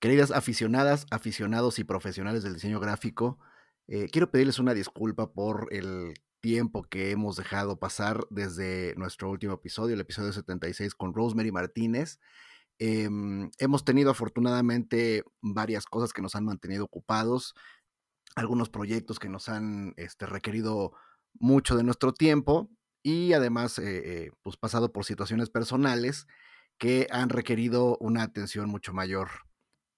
Queridas aficionadas, aficionados y profesionales del diseño gráfico, eh, quiero pedirles una disculpa por el tiempo que hemos dejado pasar desde nuestro último episodio, el episodio 76 con Rosemary Martínez. Em, hemos tenido afortunadamente varias cosas que nos han mantenido ocupados, algunos proyectos que nos han este, requerido mucho de nuestro tiempo y además eh, eh, pues pasado por situaciones personales que han requerido una atención mucho mayor.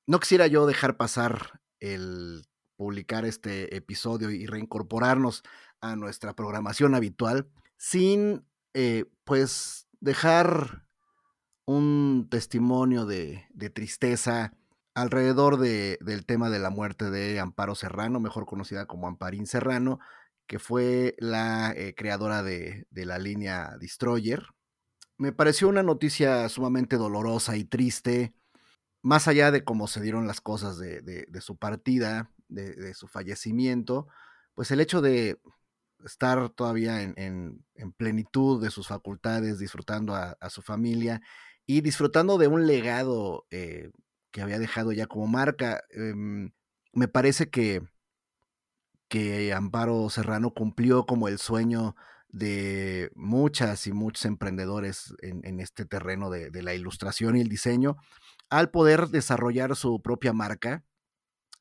No quisiera yo dejar pasar el publicar este episodio y reincorporarnos a nuestra programación habitual sin eh, pues dejar un testimonio de, tristeza alrededor del tema de la muerte de Amparo Serrano, mejor conocida como Amparín Serrano, que fue la eh, creadora de, la línea Destroyer. Me pareció una noticia sumamente dolorosa y triste, más allá de cómo se dieron las cosas de, su partida, de, su fallecimiento, pues el hecho de estar todavía en, plenitud de sus facultades, disfrutando a, su familia y disfrutando de un legado eh, que había dejado ya como marca. Em, me parece que, que Amparo Serrano cumplió como el sueño de muchas y muchos emprendedores en, este terreno de, la ilustración y el diseño al poder desarrollar su propia marca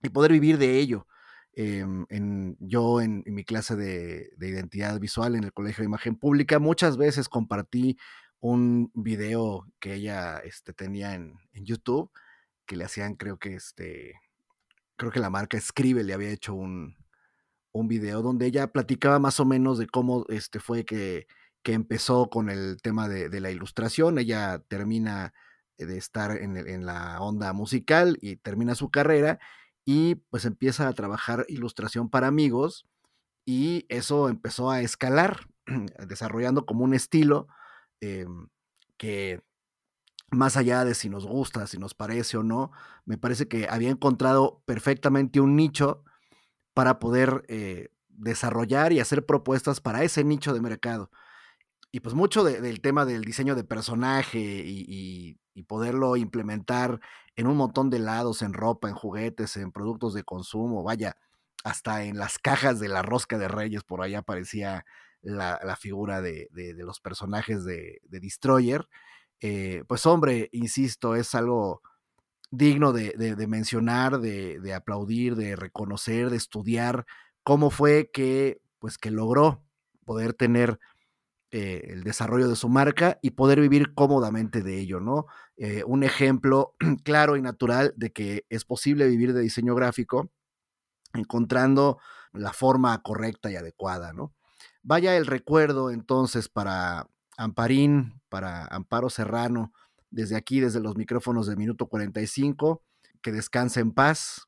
y poder vivir de ello. Em, yo en, mi clase de, de, identidad visual en el Colegio de Imagen Pública muchas veces compartí un video que ella este, tenía en, YouTube, que le hacían, creo que este, creo que la marca Escribe le había hecho un, un video donde ella platicaba más o menos de cómo este, fue que, que empezó con el tema de, la ilustración. Ella termina de estar en, en, la onda musical y termina su carrera y pues empieza a trabajar ilustración para amigos y eso empezó a escalar, desarrollando como un estilo Em, que más allá de si nos gusta, si nos parece o no, me parece que había encontrado perfectamente un nicho para poder eh, desarrollar y hacer propuestas para ese nicho de mercado. Y pues mucho del tema del diseño de personaje y, poderlo implementar en un montón de lados, en ropa, en juguetes, en productos de consumo, vaya, hasta en las cajas de la rosca de reyes, por allá aparecía la, figura de, los personajes de, Destroyer, eh, pues hombre, insisto, es algo digno de, mencionar, de, aplaudir, de reconocer, de estudiar cómo fue que, pues, que logró poder tener eh, el desarrollo de su marca y poder vivir cómodamente de ello, ¿no? Eh, un ejemplo claro y natural de que es posible vivir de diseño gráfico encontrando la forma correcta y adecuada, ¿no? Vaya el recuerdo entonces para Amparín, para Amparo Serrano, desde aquí, desde los micrófonos de Minuto 45, que descanse en paz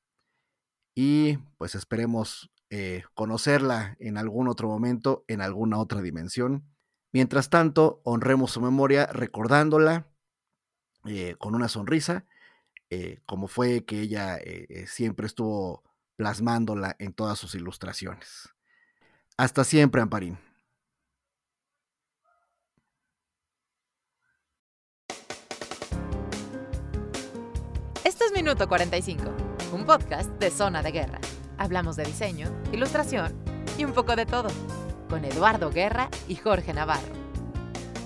y pues esperemos eh, conocerla en algún otro momento, en alguna otra dimensión. Mientras tanto, honremos su memoria recordándola eh, con una sonrisa, eh, como fue que ella siempre estuvo plasmándola en todas sus ilustraciones. Hasta siempre, Amparín. Esto es Minuto 45, un podcast de Zona de Guerra. Hablamos de diseño, ilustración y un poco de todo, con Eduardo Guerra y Jorge Navarro.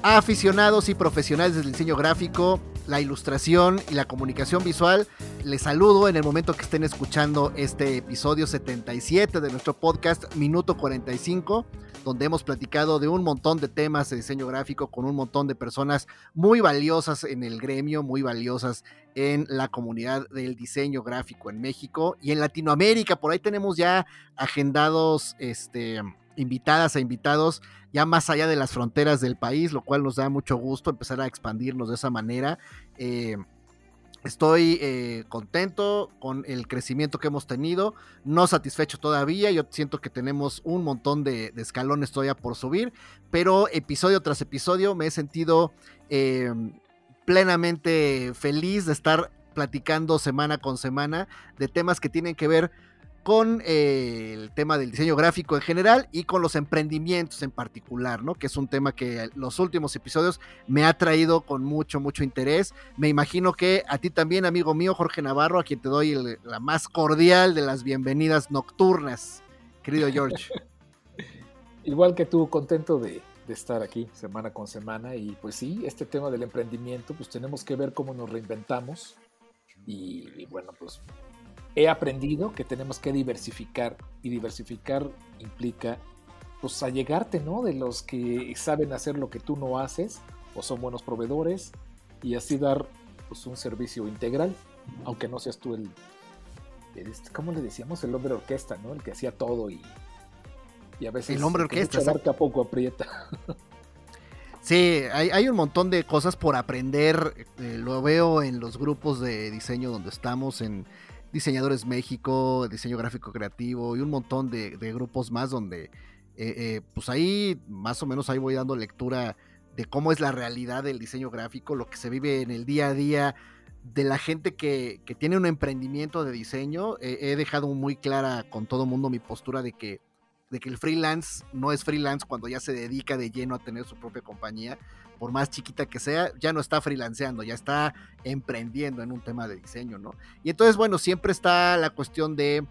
Aficionados y profesionales del diseño gráfico, la ilustración y la comunicación visual. Les saludo en el momento que estén escuchando este episodio 77 de nuestro podcast Minuto 45, donde hemos platicado de un montón de temas de diseño gráfico con un montón de personas muy valiosas en el gremio, muy valiosas en la comunidad del diseño gráfico en México y en Latinoamérica. Por ahí tenemos ya agendados este invitadas e invitados ya más allá de las fronteras del país, lo cual nos da mucho gusto empezar a expandirnos de esa manera. Eh, estoy eh, contento con el crecimiento que hemos tenido, no satisfecho todavía, yo siento que tenemos un montón de, escalones todavía por subir, pero episodio tras episodio me he sentido eh, plenamente feliz de estar platicando semana con semana de temas que tienen que ver con eh, el tema del diseño gráfico en general y con los emprendimientos en particular, ¿no? Que es un tema que los últimos episodios me ha traído con mucho, mucho interés. Me imagino que a ti también, amigo mío, Jorge Navarro, a quien te doy la más cordial de las bienvenidas nocturnas, querido George. Igual que tú, contento de, de estar aquí semana con semana y pues sí, este tema del emprendimiento, pues tenemos que ver cómo nos reinventamos y, bueno, pues he aprendido que tenemos que diversificar y diversificar implica pues allegarte, ¿no? De los que saben hacer lo que tú no haces o son buenos proveedores y así dar pues un servicio integral, aunque no seas tú el, el este, ¿cómo le decíamos? El hombre orquesta, ¿no? El que hacía todo y y a veces el hombre orquesta a poco aprieta. Sí, hay, un montón de cosas por aprender. Eh, lo veo en los grupos de diseño donde estamos, en Diseñadores México, Diseño Gráfico Creativo y un montón de, grupos más donde, eh, eh, pues ahí más o menos ahí voy dando lectura de cómo es la realidad del diseño gráfico, lo que se vive en el día a día de la gente que, que tiene un emprendimiento de diseño. he dejado muy clara con todo mundo mi postura de que de que el freelance no es freelance cuando ya se dedica de lleno a tener su propia compañía, por más chiquita que sea, ya no está freelanceando, ya está emprendiendo en un tema de diseño, ¿no? Y entonces, bueno, siempre está la cuestión de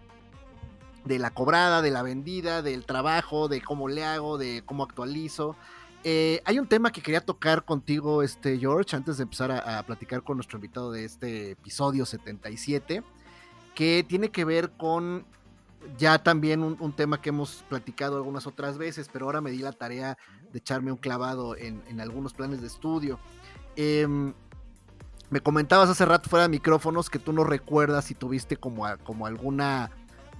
de la cobrada, de la vendida, del trabajo, de cómo le hago, de cómo actualizo. Eh, hay un tema que quería tocar contigo, este George, antes de empezar a, a, platicar con nuestro invitado de este episodio 77, que tiene que ver con ya también un, tema que hemos platicado algunas otras veces, pero ahora me di la tarea de echarme un clavado en, algunos planes de estudio. Em, me comentabas hace rato fuera de micrófonos que tú no recuerdas si tuviste como, como alguna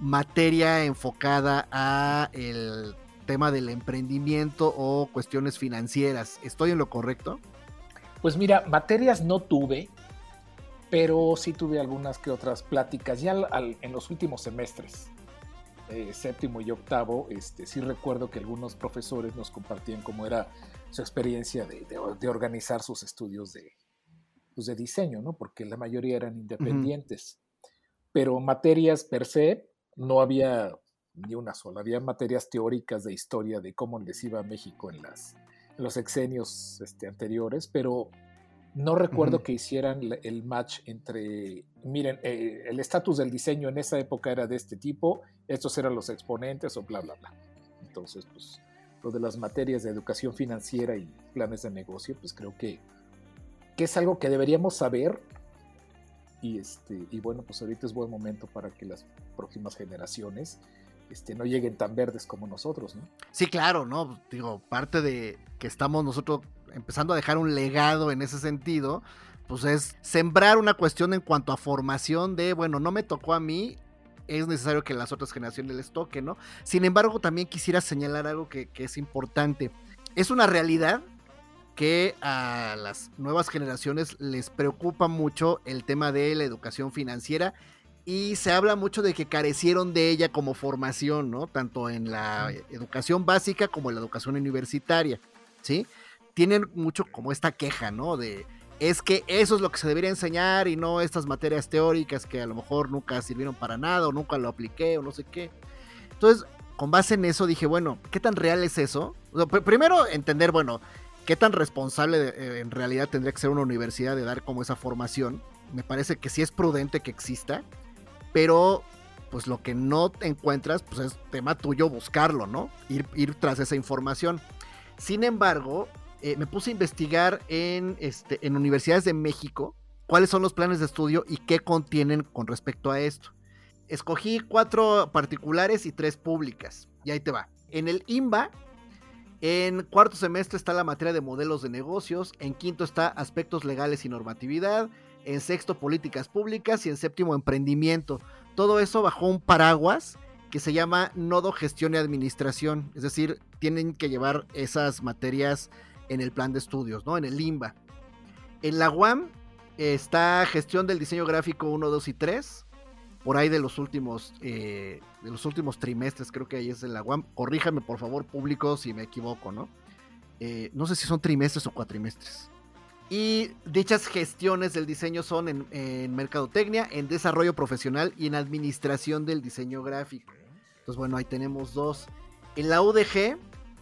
materia enfocada a el tema del emprendimiento o cuestiones financieras. ¿Estoy en lo correcto? Pues mira, materias no tuve, pero sí tuve algunas que otras pláticas ya en los últimos semestres. Eh, séptimo y octavo, este, sí recuerdo que algunos profesores nos compartían cómo era su experiencia de, organizar sus estudios de, pues de diseño, ¿no? Porque la mayoría eran independientes. Pero materias per se no había ni una sola. Había materias teóricas de historia de cómo les iba a México en, las, en los exenios este, anteriores, pero no recuerdo que hicieran el match entre, miren, eh, el estatus del diseño en esa época era de este tipo, estos eran los exponentes o bla, bla, bla. Entonces, pues, lo de las materias de educación financiera y planes de negocio, pues creo que, que es algo que deberíamos saber. Y, este, y bueno, pues ahorita es buen momento para que las próximas generaciones este, no lleguen tan verdes como nosotros, ¿no? Sí, claro, ¿no? Digo, parte de que estamos nosotros empezando a dejar un legado en ese sentido, pues es sembrar una cuestión en cuanto a formación de, bueno, no me tocó a mí, es necesario que las otras generaciones les toque, ¿no? Sin embargo, también quisiera señalar algo que, que es importante. Es una realidad que a las nuevas generaciones les preocupa mucho el tema de la educación financiera y se habla mucho de que carecieron de ella como formación, ¿no? Tanto en la educación básica como en la educación universitaria, ¿sí? tienen mucho como esta queja, ¿no? De es que eso es lo que se debería enseñar y no estas materias teóricas que a lo mejor nunca sirvieron para nada o nunca lo apliqué o no sé qué. Entonces, con base en eso dije, bueno, ¿qué tan real es eso? primero entender, bueno, qué tan responsable eh, en realidad tendría que ser una universidad de dar como esa formación. Me parece que sí es prudente que exista, pero pues lo que no encuentras, pues es tema tuyo buscarlo, ¿no? Ir, ir tras esa información. Sin embargo, eh, me puse a investigar en, este, en universidades de México cuáles son los planes de estudio y qué contienen con respecto a esto. Escogí cuatro particulares y tres públicas. Y ahí te va. En el IMBA, en cuarto semestre está la materia de modelos de negocios, en quinto está aspectos legales y normatividad, en sexto políticas públicas y en séptimo emprendimiento. Todo eso bajo un paraguas que se llama nodo gestión y administración. Es decir, tienen que llevar esas materias en el plan de estudios, ¿no? En el LIMBA. En la UAM está gestión del diseño gráfico 1, 2 y 3. Por ahí de los últimos, eh, de los últimos trimestres, creo que ahí es en la UAM. Corríjame, por favor, público, si me equivoco, ¿no? Eh, no sé si son trimestres o cuatrimestres. Y dichas gestiones del diseño son en, mercadotecnia, en desarrollo profesional y en administración del diseño gráfico. Entonces, bueno, ahí tenemos dos. En la UDG,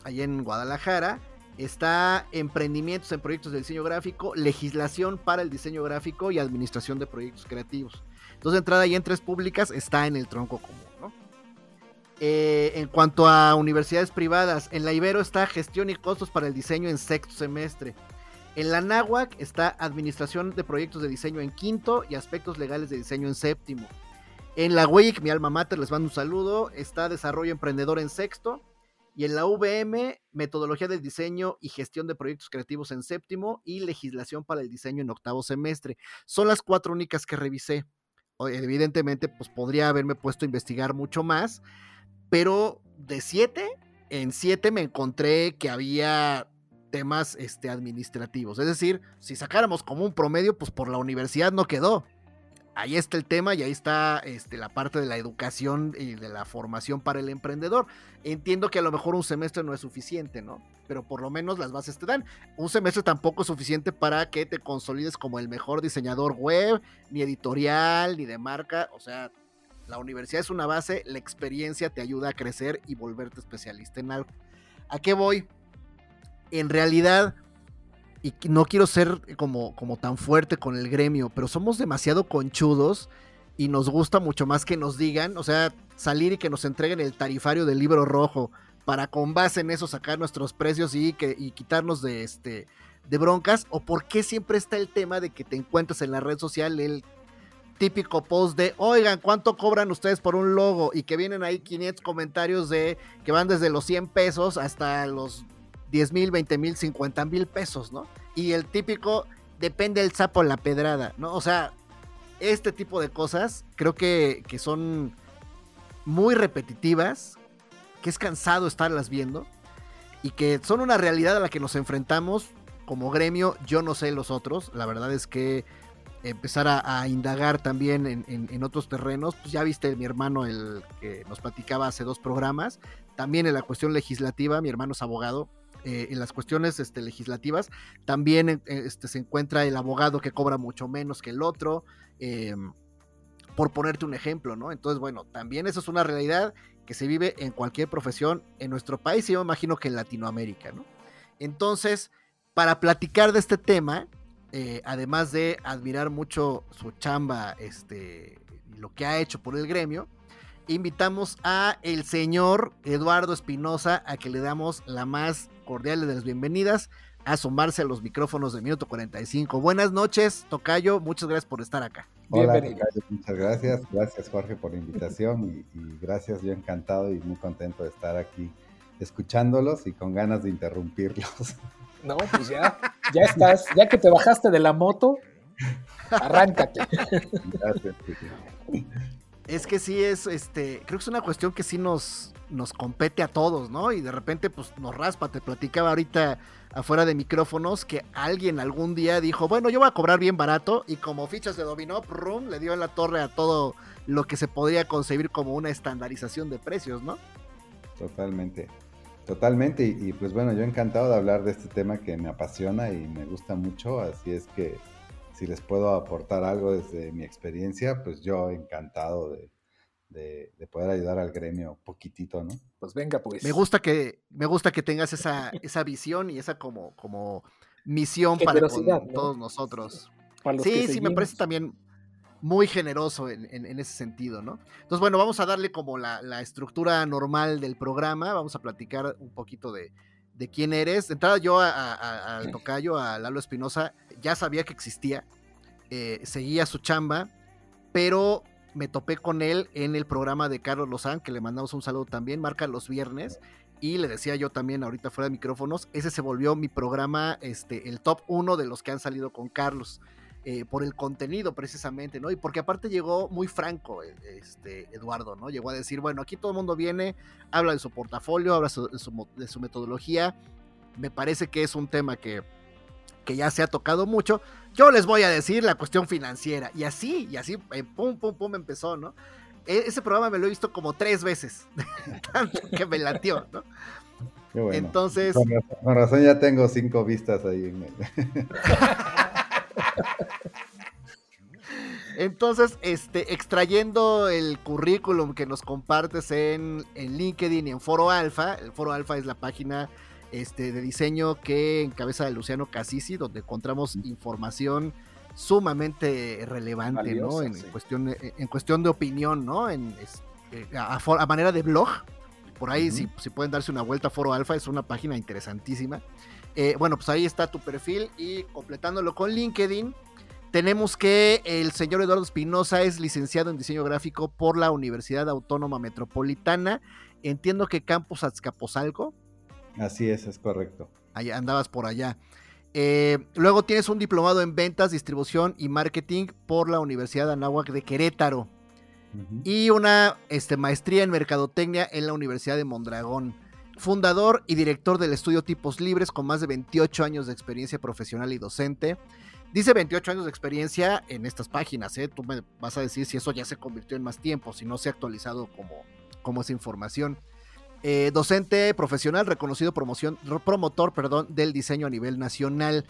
allá en Guadalajara, está emprendimientos en proyectos de diseño gráfico, legislación para el diseño gráfico y administración de proyectos creativos. Entonces, entrada y en tres públicas está en el tronco común. ¿no? Eh, en cuanto a universidades privadas, en la Ibero está gestión y costos para el diseño en sexto semestre. En la NAWAC está administración de proyectos de diseño en quinto y aspectos legales de diseño en séptimo. En la WIC, mi alma mater, les mando un saludo, está desarrollo emprendedor en sexto y en la VM, metodología del diseño y gestión de proyectos creativos en séptimo y legislación para el diseño en octavo semestre. Son las cuatro únicas que revisé. Evidentemente, pues podría haberme puesto a investigar mucho más, pero de siete, en siete me encontré que había temas este, administrativos. Es decir, si sacáramos como un promedio, pues por la universidad no quedó ahí está el tema y ahí está este, la parte de la educación y de la formación para el emprendedor. Entiendo que a lo mejor un semestre no es suficiente, ¿no? Pero por lo menos las bases te dan. Un semestre tampoco es suficiente para que te consolides como el mejor diseñador web, ni editorial, ni de marca. O sea, la universidad es una base, la experiencia te ayuda a crecer y volverte especialista en algo. ¿A qué voy? En realidad, y no quiero ser como, como tan fuerte con el gremio, pero somos demasiado conchudos y nos gusta mucho más que nos digan, o sea, salir y que nos entreguen el tarifario del libro rojo para con base en eso sacar nuestros precios y, que, y quitarnos de, este, de broncas, o por qué siempre está el tema de que te encuentras en la red social el típico post de, oigan, ¿cuánto cobran ustedes por un logo? Y que vienen ahí 500 comentarios de que van desde los 100 pesos hasta los 10 mil, 20 mil, 50 mil pesos, ¿no? Y el típico, depende el sapo la pedrada, ¿no? O sea, este tipo de cosas creo que, que son muy repetitivas, que es cansado estarlas viendo y que son una realidad a la que nos enfrentamos como gremio. Yo no sé los otros, la verdad es que empezar a, indagar también en, en, otros terrenos, pues ya viste mi hermano el que nos platicaba hace dos programas, también en la cuestión legislativa, mi hermano es abogado, eh, en las cuestiones este, legislativas, también eh, este, se encuentra el abogado que cobra mucho menos que el otro, em, por ponerte un ejemplo, ¿no? Entonces, bueno, también eso es una realidad que se vive en cualquier profesión en nuestro país y yo me imagino que en Latinoamérica, ¿no? Entonces, para platicar de este tema, eh, además de admirar mucho su chamba, este, lo que ha hecho por el gremio, invitamos a el señor Eduardo Espinosa a que le damos la más cordial de las bienvenidas a sumarse a los micrófonos de Minuto 45. Buenas noches, Tocayo, muchas gracias por estar acá. Hola, Tocayo, muchas gracias. Gracias, Jorge, por la invitación y, gracias, yo encantado y muy contento de estar aquí escuchándolos y con ganas de interrumpirlos. No, pues ya, ya estás, ya que te bajaste de la moto, arráncate. Gracias. Es que sí es, este, creo que es una cuestión que sí nos, nos compete a todos, ¿no? Y de repente, pues nos raspa. Te platicaba ahorita afuera de micrófonos que alguien algún día dijo, bueno, yo voy a cobrar bien barato. Y como fichas de dominó, prum, le dio en la torre a todo lo que se podría concebir como una estandarización de precios, ¿no? Totalmente. Totalmente. Y, y pues bueno, yo encantado de hablar de este tema que me apasiona y me gusta mucho. Así es que si les puedo aportar algo desde mi experiencia, pues yo encantado de, poder ayudar al gremio poquitito, ¿no? Pues venga, pues. Me gusta que, me gusta que tengas esa, esa visión y esa como, como misión para todos nosotros. sí, sí, me parece también muy generoso en, ese sentido, ¿no? Entonces, bueno, vamos a darle como la, estructura normal del programa, vamos a platicar un poquito de, de quién eres. De entrada, yo al tocayo, a Lalo Espinosa, ya sabía que existía, eh, seguía su chamba, pero me topé con él en el programa de Carlos Lozán, que le mandamos un saludo también, marca los viernes. Y le decía yo también ahorita fuera de micrófonos, ese se volvió mi programa, este, el top uno de los que han salido con Carlos. Eh, por el contenido precisamente, ¿no? Y porque aparte llegó muy franco eh, este, Eduardo, ¿no? Llegó a decir, bueno, aquí todo el mundo viene, habla de su portafolio, habla de su metodología, me parece que es un tema que, que ya se ha tocado mucho, yo les voy a decir la cuestión financiera. Y así, y así, eh, pum, pum, pum, empezó, ¿no? E, ese programa me lo he visto como tres veces, tanto que me latió, ¿no? Entonces. Con razón, ya tengo cinco vistas ahí en Entonces, este, extrayendo el currículum que nos compartes en, en, LinkedIn y en Foro Alfa, el Foro Alfa es la página este, de diseño que encabeza Luciano Casisi, donde encontramos información sumamente relevante, ¿no? En, cuestión, en cuestión de opinión, ¿no? En, eh, a, manera de blog. Por ahí, si, pueden darse una vuelta a Foro Alfa, es una página interesantísima. Eh, bueno, pues ahí está tu perfil y completándolo con LinkedIn, tenemos que el señor Eduardo Espinosa es licenciado en diseño gráfico por la Universidad Autónoma Metropolitana. Entiendo que Campus Azcapotzalco. Así es, es correcto. Ahí andabas por allá. Eh, luego tienes un diplomado en ventas, distribución y marketing por la Universidad de Anáhuac de Querétaro. Y una este, maestría en mercadotecnia en la Universidad de Mondragón. Fundador y director del estudio Tipos Libres con más de 28 años de experiencia profesional y docente. Dice 28 años de experiencia en estas páginas, ¿eh? Tú me vas a decir si eso ya se convirtió en más tiempo, si no se ha actualizado como, como esa información. Eh, docente profesional, reconocido promoción, promotor del diseño a nivel nacional.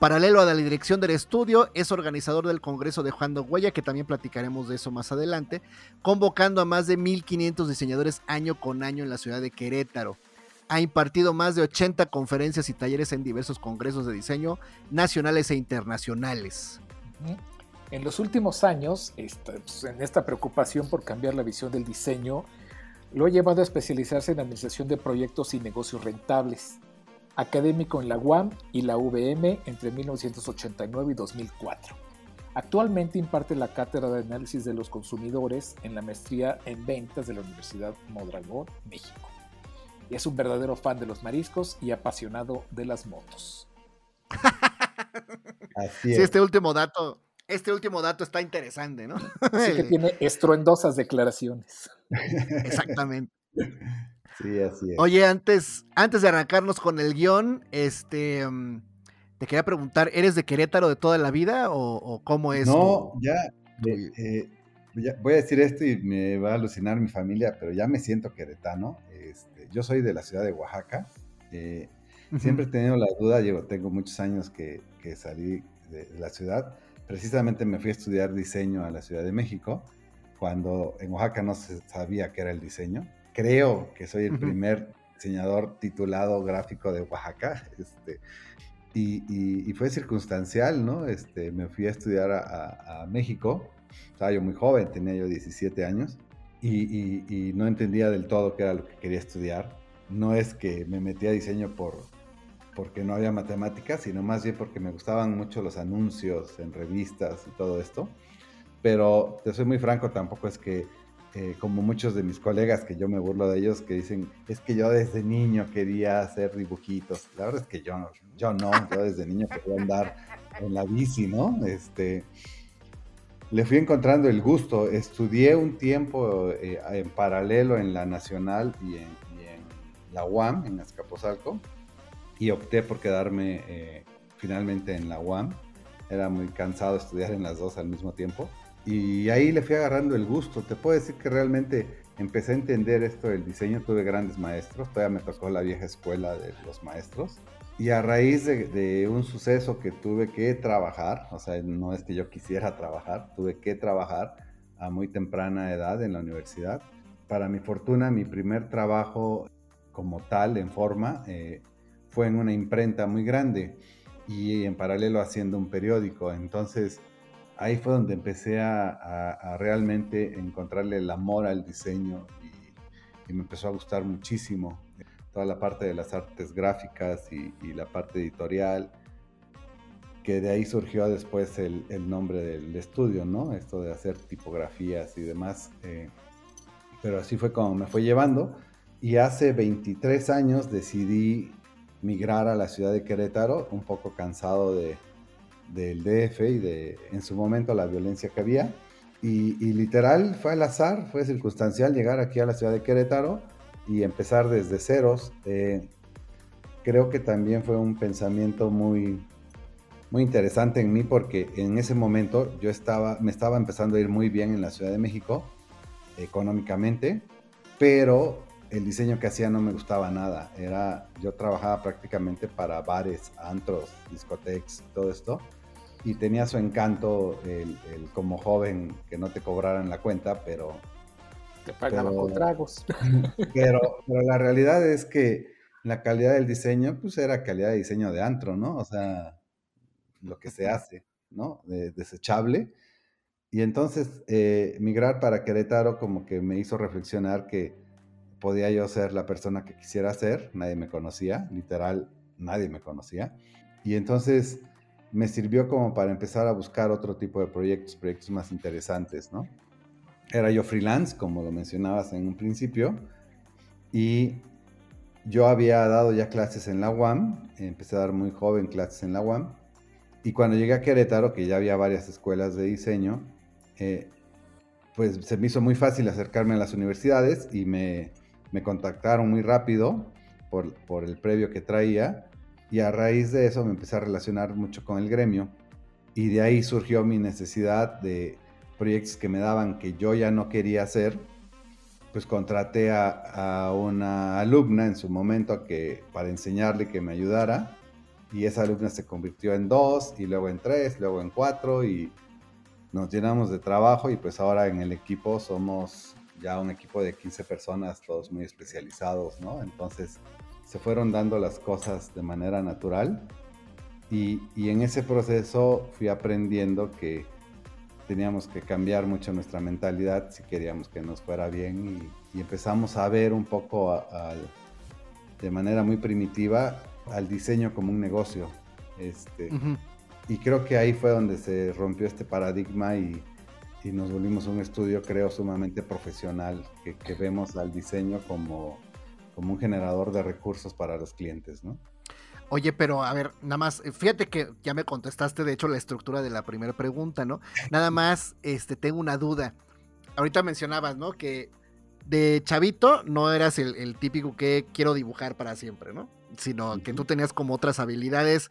Paralelo a la dirección del estudio, es organizador del Congreso de Juan de Huella, que también platicaremos de eso más adelante, convocando a más de 1.500 diseñadores año con año en la ciudad de Querétaro ha impartido más de 80 conferencias y talleres en diversos congresos de diseño nacionales e internacionales. En los últimos años, pues, en esta preocupación por cambiar la visión del diseño, lo ha llevado a especializarse en administración de proyectos y negocios rentables. Académico en la UAM y la UVM entre 1989 y 2004. Actualmente imparte la cátedra de análisis de los consumidores en la maestría en ventas de la Universidad Modragón, México es un verdadero fan de los mariscos y apasionado de las motos. Así es. Sí, este último dato, este último dato está interesante, ¿no? Sí que tiene estruendosas declaraciones. Exactamente. Sí, así es. Oye, antes, antes de arrancarnos con el guion, este, mm, te quería preguntar, ¿eres de Querétaro de toda la vida o, cómo es? No, ya, eh, ya, voy a decir esto y me va a alucinar mi familia, pero ya me siento queretano yo soy de la ciudad de Oaxaca. Eh, siempre he tenido la duda, llevo, tengo muchos años que, salí de, la ciudad. Precisamente me fui a estudiar diseño a la Ciudad de México, cuando en Oaxaca no se sabía qué era el diseño. Creo que soy el primer diseñador titulado gráfico de Oaxaca. Este, y, fue circunstancial, ¿no? Este, me fui a estudiar a, a México. Estaba yo muy joven, tenía yo 17 años y, no entendía del todo qué era lo que quería estudiar. No es que me metí a diseño por, porque no había matemáticas, sino más bien porque me gustaban mucho los anuncios en revistas y todo esto. Pero te soy muy franco, tampoco es que, eh, como muchos de mis colegas, que yo me burlo de ellos, que dicen, es que yo desde niño quería hacer dibujitos. La verdad es que yo, yo no, yo desde niño quería andar en la bici, ¿no? Este, le fui encontrando el gusto. Estudié un tiempo eh, en paralelo en la Nacional y en, la UAM, en Azcapotzalco, y opté por quedarme eh, finalmente en la UAM. Era muy cansado estudiar en las dos al mismo tiempo. Y ahí le fui agarrando el gusto. Te puedo decir que realmente empecé a entender esto del diseño. Tuve grandes maestros. Todavía me tocó la vieja escuela de los maestros. Y a raíz de, un suceso que tuve que trabajar, o sea, no es que yo quisiera trabajar, tuve que trabajar a muy temprana edad en la universidad. Para mi fortuna, mi primer trabajo como tal, en forma, eh, fue en una imprenta muy grande y en paralelo haciendo un periódico. Entonces, ahí fue donde empecé a, realmente encontrarle el amor al diseño y, y me empezó a gustar muchísimo toda la parte de las artes gráficas y, la parte editorial, que de ahí surgió después el, nombre del estudio, ¿no? Esto de hacer tipografías y demás. Eh, pero así fue como me fue llevando. Y hace 23 años decidí migrar a la ciudad de Querétaro, un poco cansado de, del DF y de en su momento la violencia que había. Y, literal fue al azar, fue circunstancial llegar aquí a la ciudad de Querétaro y empezar desde ceros, eh, creo que también fue un pensamiento muy, muy interesante en mí porque en ese momento yo estaba, me estaba empezando a ir muy bien en la Ciudad de México económicamente, pero el diseño que hacía no me gustaba nada. Era, yo trabajaba prácticamente para bares, antros, discotecas, todo esto. y tenía su encanto el, como joven que no te cobraran la cuenta, pero... Te pagaban con tragos. Pero, pero la realidad es que la calidad del diseño, pues era calidad de diseño de antro, ¿no? O sea, lo que se hace, ¿no? desechable. Y entonces eh, migrar para Querétaro como que me hizo reflexionar que podía yo ser la persona que quisiera ser, nadie me conocía, literal, nadie me conocía. Y entonces me sirvió como para empezar a buscar otro tipo de proyectos, proyectos más interesantes, ¿no? Era yo freelance, como lo mencionabas en un principio, y yo había dado ya clases en la UAM, empecé a dar muy joven clases en la UAM, y cuando llegué a Querétaro, que ya había varias escuelas de diseño, eh, pues se me hizo muy fácil acercarme a las universidades y me, me contactaron muy rápido por, por el previo que traía y a raíz de eso me empecé a relacionar mucho con el gremio y de ahí surgió mi necesidad de proyectos que me daban que yo ya no quería hacer. Pues contraté a, a una alumna en su momento que, para enseñarle que me ayudara y esa alumna se convirtió en dos y luego en tres, luego en cuatro y nos llenamos de trabajo y pues ahora en el equipo somos ya un equipo de 15 personas, todos muy especializados, ¿no? Entonces se fueron dando las cosas de manera natural y, en ese proceso fui aprendiendo que teníamos que cambiar mucho nuestra mentalidad si queríamos que nos fuera bien y, empezamos a ver un poco de manera muy primitiva al diseño como un negocio. Este, Y creo que ahí fue donde se rompió este paradigma y, nos volvimos un estudio, creo, sumamente profesional, que, que vemos al diseño como como un generador de recursos para los clientes, ¿no? Oye, pero a ver, nada más, eh, fíjate que ya me contestaste, de hecho, la estructura de la primera pregunta, ¿no? Nada más, este, tengo una duda. Ahorita mencionabas, ¿no? Que de chavito no eras el típico que quiero dibujar para siempre, ¿no? Sino que tú tenías como otras habilidades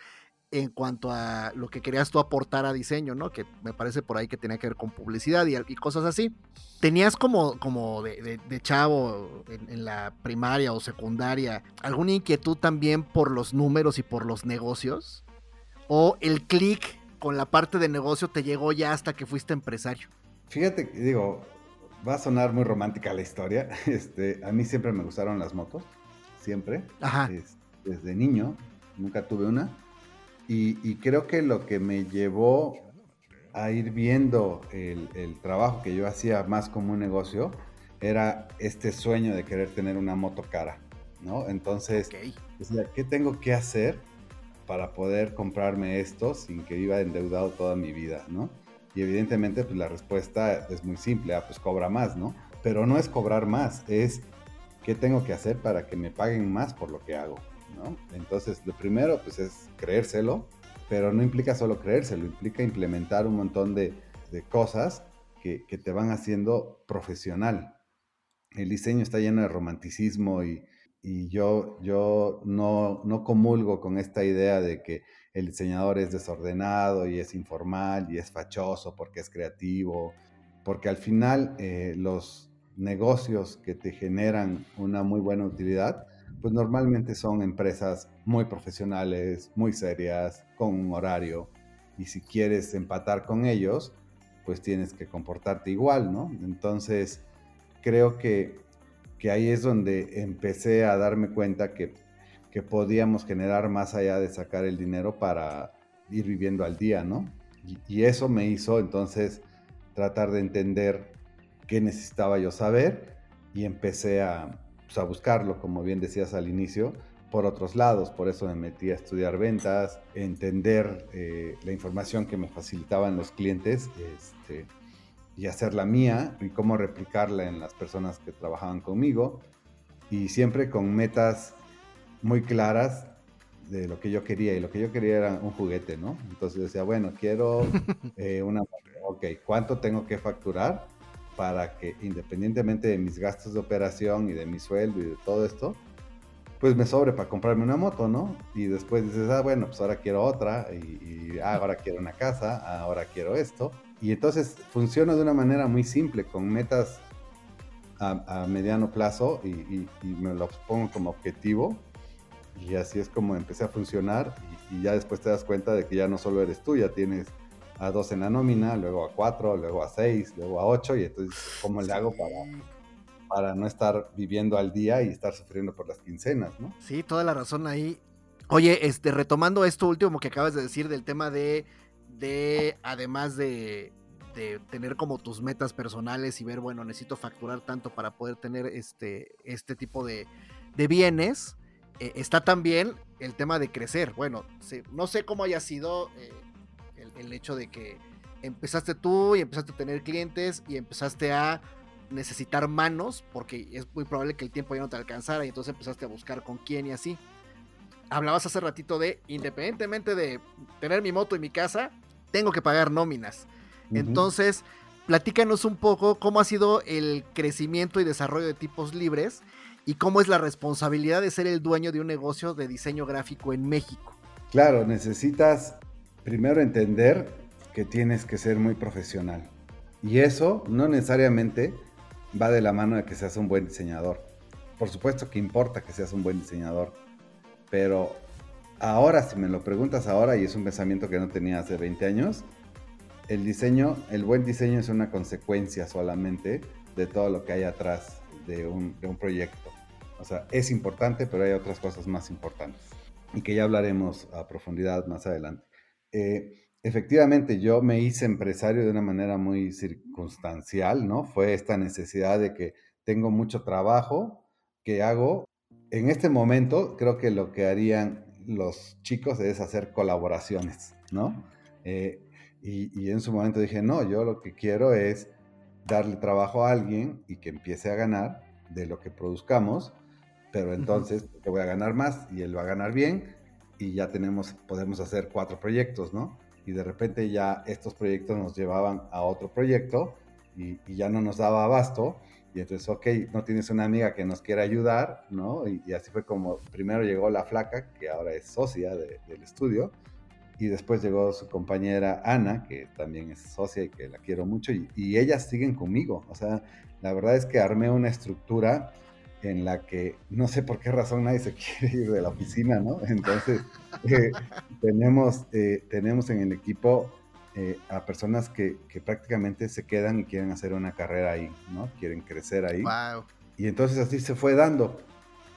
en cuanto a lo que querías tú aportar a diseño, ¿no? Que me parece por ahí que tenía que ver con publicidad y, cosas así. ¿Tenías como, como de, chavo en, la primaria o secundaria alguna inquietud también por los números y por los negocios? ¿O el clic con la parte de negocio te llegó ya hasta que fuiste empresario? Fíjate, digo, va a sonar muy romántica la historia. Este, a mí siempre me gustaron las motos, siempre. Ajá. desde niño, nunca tuve una y, creo que lo que me llevó a ir viendo el, trabajo que yo hacía más como un negocio era este sueño de querer tener una moto cara, ¿no? Entonces, ¿qué tengo que hacer para poder comprarme esto sin que viva endeudado toda mi vida, ¿no? Y evidentemente, pues la respuesta es muy simple, ah, pues cobra más, ¿no? Pero no es cobrar más, es qué tengo que hacer para que me paguen más por lo que hago, entonces, lo primero, pues es creérselo, pero no implica solo creérselo, implica implementar un montón de, cosas que, te van haciendo profesional. El diseño está lleno de romanticismo y, yo, yo no, no comulgo con esta idea de que el diseñador es desordenado y es informal y es fachoso porque es creativo, porque al final eh, los negocios que te generan una muy buena utilidad pues normalmente son empresas muy profesionales, muy serias, con un horario. Y si quieres empatar con ellos, pues tienes que comportarte igual, ¿no? Entonces, creo que, ahí es donde empecé a darme cuenta que, podíamos generar más allá de sacar el dinero para ir viviendo al día, ¿no? y eso me hizo entonces tratar de entender qué necesitaba yo saber y empecé a, pues, a buscarlo, como bien decías al inicio, por otros lados. Por eso me metí a estudiar ventas, entender eh, la información que me facilitaban los clientes este, y hacerla mía y cómo replicarla en las personas que trabajaban conmigo. Y siempre con metas muy claras de lo que yo quería. Y lo que yo quería era un juguete, ¿no? Entonces decía, bueno, quiero eh, una... Ok, ¿cuánto tengo que facturar? Para que independientemente de mis gastos de operación y de mi sueldo y de todo esto, pues me sobre para comprarme una moto, ¿no? Y después dices, ah, bueno, pues ahora quiero otra, y, ah, ahora quiero una casa, ahora quiero esto. Y entonces funciona de una manera muy simple, con metas a, mediano plazo y, me lo pongo como objetivo. Y así es como empecé a funcionar y, y ya después te das cuenta de que ya no solo eres tú, ya tienes a dos en la nómina, luego a cuatro, luego a seis, luego a ocho, y entonces, ¿cómo le hago para, para no estar viviendo al día y estar sufriendo por las quincenas, ¿no? Sí, toda la razón ahí. Oye, este, retomando esto último que acabas de decir del tema de, de además de, de tener como tus metas personales y ver, bueno, necesito facturar tanto para poder tener este, este tipo de, de bienes, eh, está también el tema de crecer. Bueno, no sé cómo haya sido eh, el, hecho de que empezaste tú y empezaste a tener clientes y empezaste a necesitar manos, porque es muy probable que el tiempo ya no te alcanzara y entonces empezaste a buscar con quién y así. Hablabas hace ratito de, independientemente de tener mi moto y mi casa, tengo que pagar nóminas. Entonces, platícanos un poco cómo ha sido el crecimiento y desarrollo de tipos libres y cómo es la responsabilidad de ser el dueño de un negocio de diseño gráfico en México. Claro, necesitas primero entender que tienes que ser muy profesional. Y eso no necesariamente va de la mano de que seas un buen diseñador. Por supuesto que importa que seas un buen diseñador, pero ahora, si me lo preguntas ahora, y es un pensamiento que no tenía hace 20 años, el diseño, el buen diseño es una consecuencia solamente de todo lo que hay atrás de un, proyecto. O sea, es importante, pero hay otras cosas más importantes y que ya hablaremos a profundidad más adelante. Eh, efectivamente, yo me hice empresario de una manera muy circunstancial, ¿no? Fue esta necesidad de que tengo mucho trabajo que hago. En este momento, creo que lo que harían los chicos es hacer colaboraciones, ¿no? Eh, y, y, en su momento dije, no, yo lo que quiero es darle trabajo a alguien y que empiece a ganar de lo que produzcamos, pero entonces yo voy a ganar más y él va a ganar bien y ya tenemos, podemos hacer cuatro proyectos, ¿no? Y de repente ya estos proyectos nos llevaban a otro proyecto y, ya no nos daba abasto. Y entonces, ok, no tienes una amiga que nos quiera ayudar, ¿no? Y, así fue como primero llegó la flaca, que ahora es socia del estudio, y después llegó su compañera Ana, que también es socia y que la quiero mucho, y, ellas siguen conmigo. O sea, la verdad es que armé una estructura en la que no sé por qué razón nadie se quiere ir de la oficina, ¿no? Entonces, eh, tenemos, eh, tenemos en el equipo eh, a personas que, que, prácticamente se quedan y quieren hacer una carrera ahí, ¿no? Quieren crecer ahí. Wow. Y entonces así se fue dando.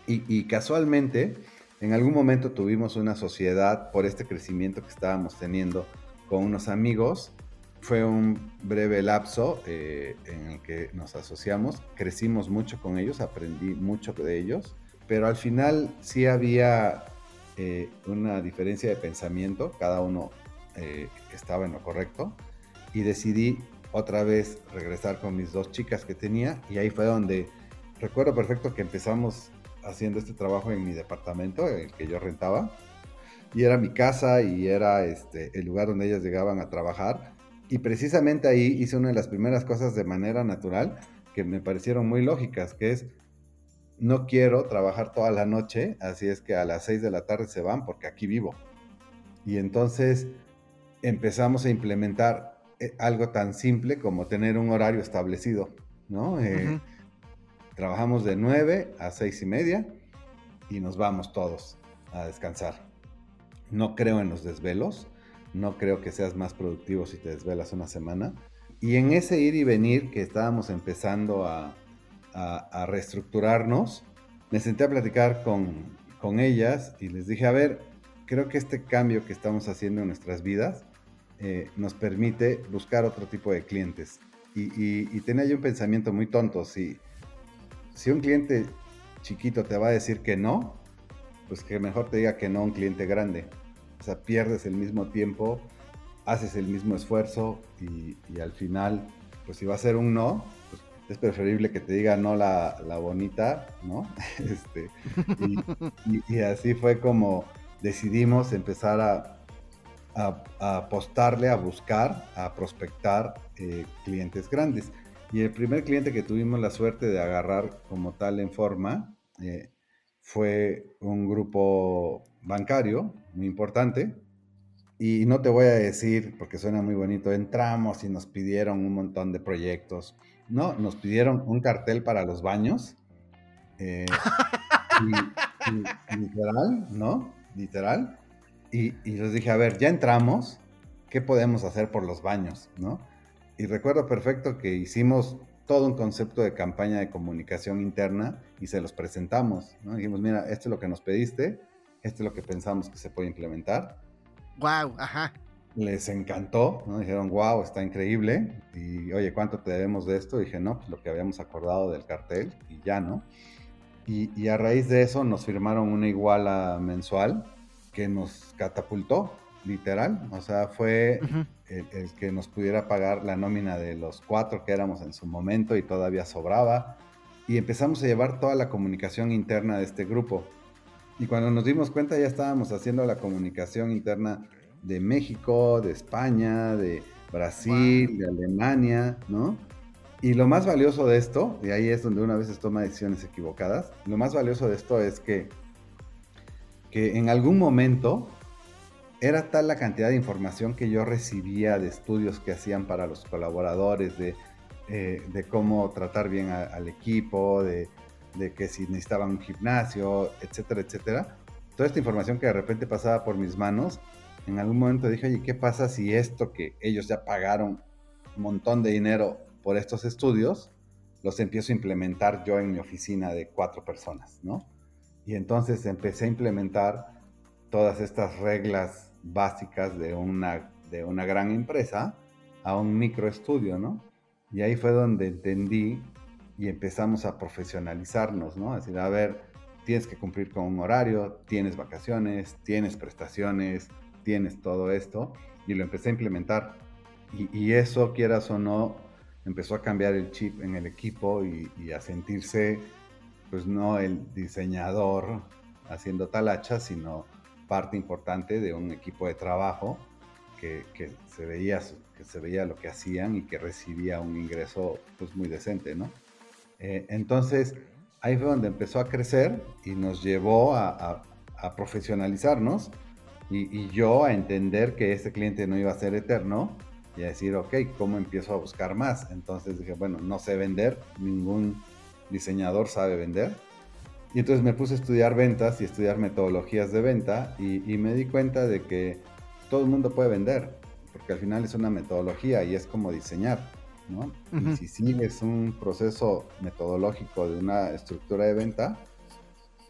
Y, y casualmente, en algún momento tuvimos una sociedad por este crecimiento que estábamos teniendo con unos amigos. Fue un breve lapso eh, en el que nos asociamos, crecimos mucho con ellos, aprendí mucho de ellos, pero al final sí había eh, una diferencia de pensamiento, cada uno eh, estaba en lo correcto y decidí otra vez regresar con mis dos chicas que tenía y ahí fue donde recuerdo perfecto que empezamos haciendo este trabajo en mi departamento, el que yo rentaba. Y era mi casa y era este, el lugar donde ellas llegaban a trabajar. Y precisamente ahí hice una de las primeras cosas de manera natural que me parecieron muy lógicas, que es, no quiero trabajar toda la noche, así es que a las 6 de la tarde se van porque aquí vivo. Y entonces empezamos a implementar eh, algo tan simple como tener un horario establecido, ¿no? Eh, Trabajamos de 9 a 6 y media y nos vamos todos a descansar. No creo en los desvelos, no creo que seas más productivo si te desvelas una semana. Y en ese ir y venir que estábamos empezando a, reestructurarnos, me senté a platicar con, ellas y les dije, a ver, creo que este cambio que estamos haciendo en nuestras vidas eh, nos permite buscar otro tipo de clientes. Y, y, tenía yo un pensamiento muy tonto, si, si un cliente chiquito te va a decir que no, pues que mejor te diga que no un cliente grande. O sea, pierdes el mismo tiempo, haces el mismo esfuerzo y, al final, pues si va a ser un no, pues es preferible que te diga no la, bonita, ¿no? Este, y, así fue como decidimos empezar a, apostarle, a buscar, a prospectar eh, clientes grandes. Y el primer cliente que tuvimos la suerte de agarrar como tal en forma eh, fue un grupo bancario muy importante. Y no te voy a decir, porque suena muy bonito, entramos y nos pidieron un montón de proyectos. No, nos pidieron un cartel para los baños. Eh, literal, ¿no? Literal. Y, y les dije, a ver, ya entramos, ¿qué podemos hacer por los baños? ¿no? Y recuerdo perfecto que hicimos todo un concepto de campaña de comunicación interna y se los presentamos. ¿no? Dijimos, mira, esto es lo que nos pediste, esto es lo que pensamos que se puede implementar. Wow, ajá. Les encantó, ¿no? Dijeron, wow, está increíble. Y oye, ¿cuánto te debemos de esto? dije, no, pues lo que habíamos acordado del cartel y ya, ¿no? Y, a raíz de eso nos firmaron una iguala mensual que nos catapultó, literal. O sea, fue el, el, que nos pudiera pagar la nómina de los cuatro que éramos en su momento y todavía sobraba. Y empezamos a llevar toda la comunicación interna de este grupo. Y cuando nos dimos cuenta ya estábamos haciendo la comunicación interna de México, de España, de Brasil, de Alemania, ¿no? Y lo más valioso de esto, y ahí es donde una vez toma decisiones equivocadas, lo más valioso de esto es que, que en algún momento era tal la cantidad de información que yo recibía de estudios que hacían para los colaboradores, de, eh, de cómo tratar bien al equipo, de de que si necesitaban un gimnasio, etcétera, etcétera. Toda esta información que de repente pasaba por mis manos, en algún momento dije, oye, ¿qué pasa si esto que ellos ya pagaron un montón de dinero por estos estudios, los empiezo a implementar yo en mi oficina de cuatro personas, ¿no? Y entonces empecé a implementar todas estas reglas básicas de una, de una gran empresa a un microestudio, ¿no? Y ahí fue donde entendí y empezamos a profesionalizarnos, ¿no? Decir, a ver, tienes que cumplir con un horario, tienes vacaciones, tienes prestaciones, tienes todo esto, y lo empecé a implementar. Y, eso, quieras o no, empezó a cambiar el chip en el equipo y, a sentirse, pues no el diseñador haciendo tal hacha, sino parte importante de un equipo de trabajo que, que, se veía que se veía lo que hacían y que recibía un ingreso pues muy decente, ¿no? Eh, entonces, ahí fue donde empezó a crecer y nos llevó a, profesionalizarnos y, yo a entender que ese cliente no iba a ser eterno y a decir, ok, ¿cómo empiezo a buscar más? Entonces dije, bueno, no sé vender, ningún diseñador sabe vender. Y entonces me puse a estudiar ventas y estudiar metodologías de venta y me di cuenta de que todo el mundo puede vender, porque al final es una metodología y es como diseñar. Y si sigues un proceso metodológico de una estructura de venta,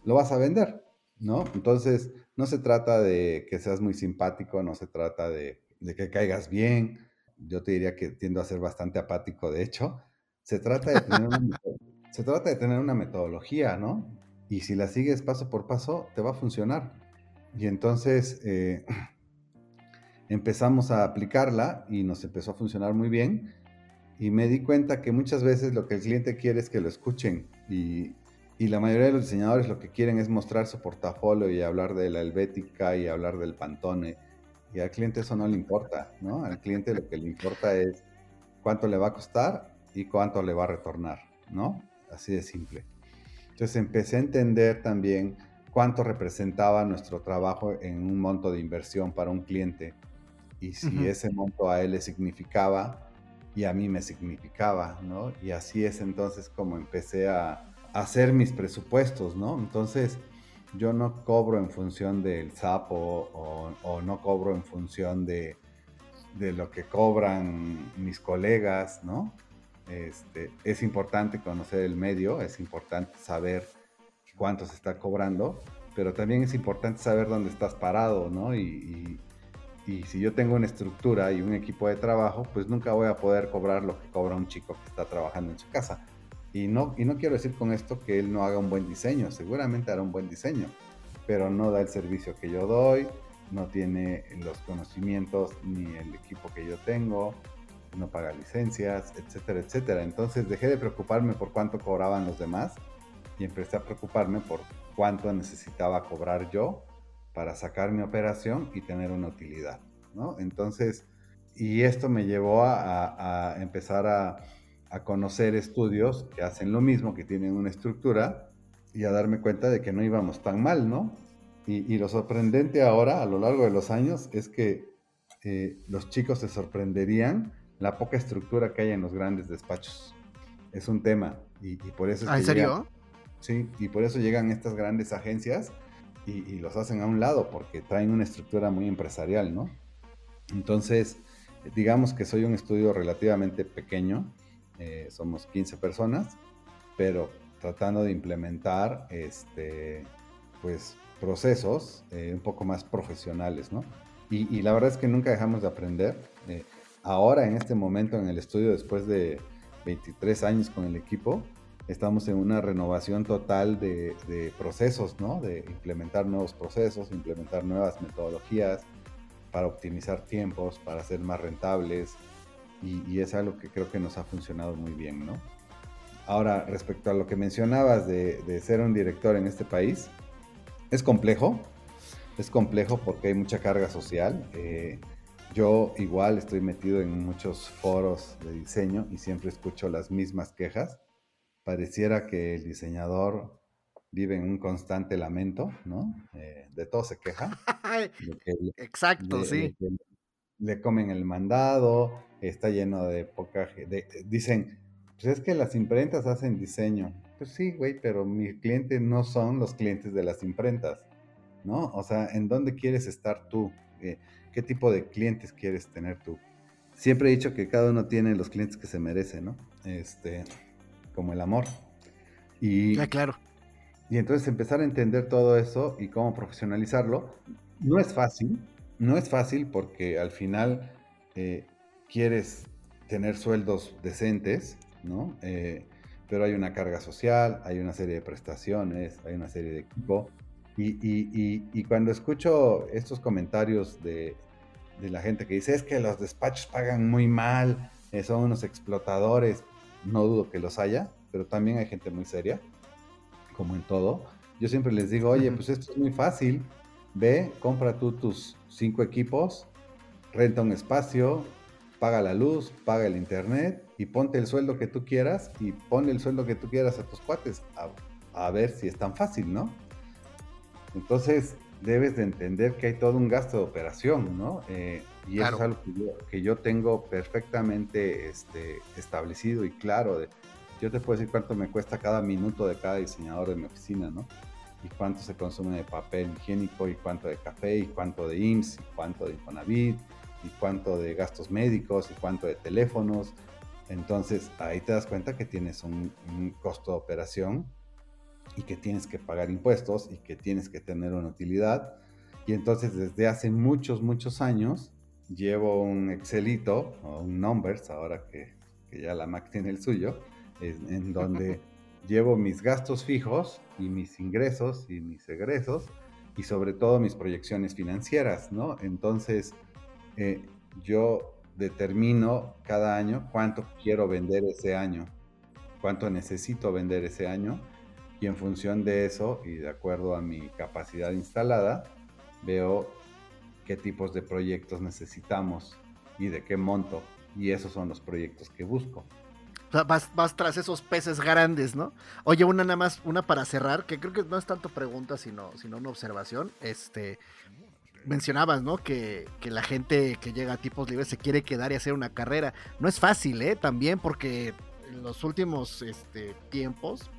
lo vas a vender, ¿no? Entonces, no se trata de que seas muy simpático, no se trata de, que caigas bien. Yo te diría que tiendo a ser bastante apático, de hecho. Se trata de tener una, se trata de tener una metodología, ¿no? Y si la sigues paso por paso, te va a funcionar. Y entonces eh, empezamos a aplicarla y nos empezó a funcionar muy bien y me di cuenta que muchas veces lo que el cliente quiere es que lo escuchen y, y, la mayoría de los diseñadores lo que quieren es mostrar su portafolio y hablar de la helvética y hablar del pantone y al cliente eso no le importa, ¿no? Al cliente lo que le importa es cuánto le va a costar y cuánto le va a retornar, ¿no? Así de simple. Entonces empecé a entender también cuánto representaba nuestro trabajo en un monto de inversión para un cliente y si ese monto a él le significaba y a mí me significaba, ¿no? Y así es entonces como empecé a, hacer mis presupuestos, ¿no? Entonces yo no cobro en función del sapo o, no cobro en función de, de, lo que cobran mis colegas, ¿no? Este, es importante conocer el medio, es importante saber cuánto se está cobrando, pero también es importante saber dónde estás parado, ¿no? y, y si yo tengo una estructura y un equipo de trabajo, pues nunca voy a poder cobrar lo que cobra un chico que está trabajando en su casa. Y no, y no quiero decir con esto que él no haga un buen diseño, seguramente hará un buen diseño, pero no da el servicio que yo doy, no tiene los conocimientos ni el equipo que yo tengo, no paga licencias, etcétera, etcétera. Entonces dejé de preocuparme por cuánto cobraban los demás y empecé a preocuparme por cuánto necesitaba cobrar yo para sacar mi operación y tener una utilidad, ¿no? Entonces, y esto me llevó a, empezar a, conocer estudios que hacen lo mismo, que tienen una estructura, y a darme cuenta de que no íbamos tan mal, ¿no? Y, lo sorprendente ahora, a lo largo de los años, es que eh, los chicos se sorprenderían la poca estructura que hay en los grandes despachos. Es un tema. Y, por eso... ¿Ah, ¿En serio? sí, y por eso llegan estas grandes agencias y, los hacen a un lado porque traen una estructura muy empresarial, ¿no? Entonces, digamos que soy un estudio relativamente pequeño, eh, somos 15 personas, pero tratando de implementar este, pues, procesos eh, un poco más profesionales, ¿no? Y, la verdad es que nunca dejamos de aprender. Eh, ahora, en este momento, en el estudio, después de 23 años con el equipo, estamos en una renovación total de, procesos, ¿no? De implementar nuevos procesos, implementar nuevas metodologías para optimizar tiempos, para ser más rentables, y, es algo que creo que nos ha funcionado muy bien, ¿no? Ahora, respecto a lo que mencionabas de, ser un director en este país, es complejo, es complejo porque hay mucha carga social. Eh, yo igual estoy metido en muchos foros de diseño y siempre escucho las mismas quejas. Pareciera que el diseñador vive en un constante lamento, ¿no? Eh, de todo se queja. Exacto, sí. le comen el mandado, está lleno de poca... De, dicen, pues es que las imprentas hacen diseño. Pues sí, güey, pero mis clientes no son los clientes de las imprentas, ¿no? O sea, ¿en dónde quieres estar tú? Eh, ¿Qué tipo de clientes quieres tener tú? Siempre he dicho que cada uno tiene los clientes que se merece, ¿no? Este, como el amor. Y, ah, claro. Y entonces empezar a entender todo eso y cómo profesionalizarlo, no es fácil, no es fácil porque al final eh, quieres tener sueldos decentes, ¿no? Eh, pero hay una carga social, hay una serie de prestaciones, hay una serie de equipo. Y, cuando escucho estos comentarios de, la gente que dice, es que los despachos pagan muy mal, eh, son unos explotadores, no dudo que los haya, pero también hay gente muy seria, como en todo. Yo siempre les digo, oye, pues esto es muy fácil, ve, compra tú tus cinco equipos, renta un espacio, paga la luz, paga el internet y ponte el sueldo que tú quieras y pon el sueldo que tú quieras a tus cuates a, ver si es tan fácil, ¿no? Entonces debes de entender que hay todo un gasto de operación, ¿no? Eh, y eso es algo que yo, tengo perfectamente este, establecido y claro. De, yo te puedo decir cuánto me cuesta cada minuto de cada diseñador de mi oficina, ¿no? Y cuánto se consume de papel higiénico, y cuánto de café, y cuánto de IMSS, y cuánto de Infonavit, y cuánto de gastos médicos y cuánto de teléfonos. Entonces ahí te das cuenta que tienes un, costo de operación y que tienes que pagar impuestos y que tienes que tener una utilidad. Y entonces desde hace muchos, muchos años llevo un Excelito o un Numbers, ahora que, que ya la Mac tiene el suyo, en donde llevo mis gastos fijos y mis ingresos y mis egresos y sobre todo mis proyecciones financieras, ¿no? Entonces, eh, yo determino cada año cuánto quiero vender ese año, cuánto necesito vender ese año y en función de eso y de acuerdo a mi capacidad instalada, veo qué tipos de proyectos necesitamos y de qué monto. Y esos son los proyectos que busco. vas, tras esos peces grandes, ¿no? Oye, una nada más, una para cerrar, que creo que no es tanto pregunta, sino, sino una observación. Este, mencionabas, ¿no? Que, la gente que llega a tipos libres se quiere quedar y hacer una carrera. No es fácil, ¿eh? También porque en los últimos este, tiempos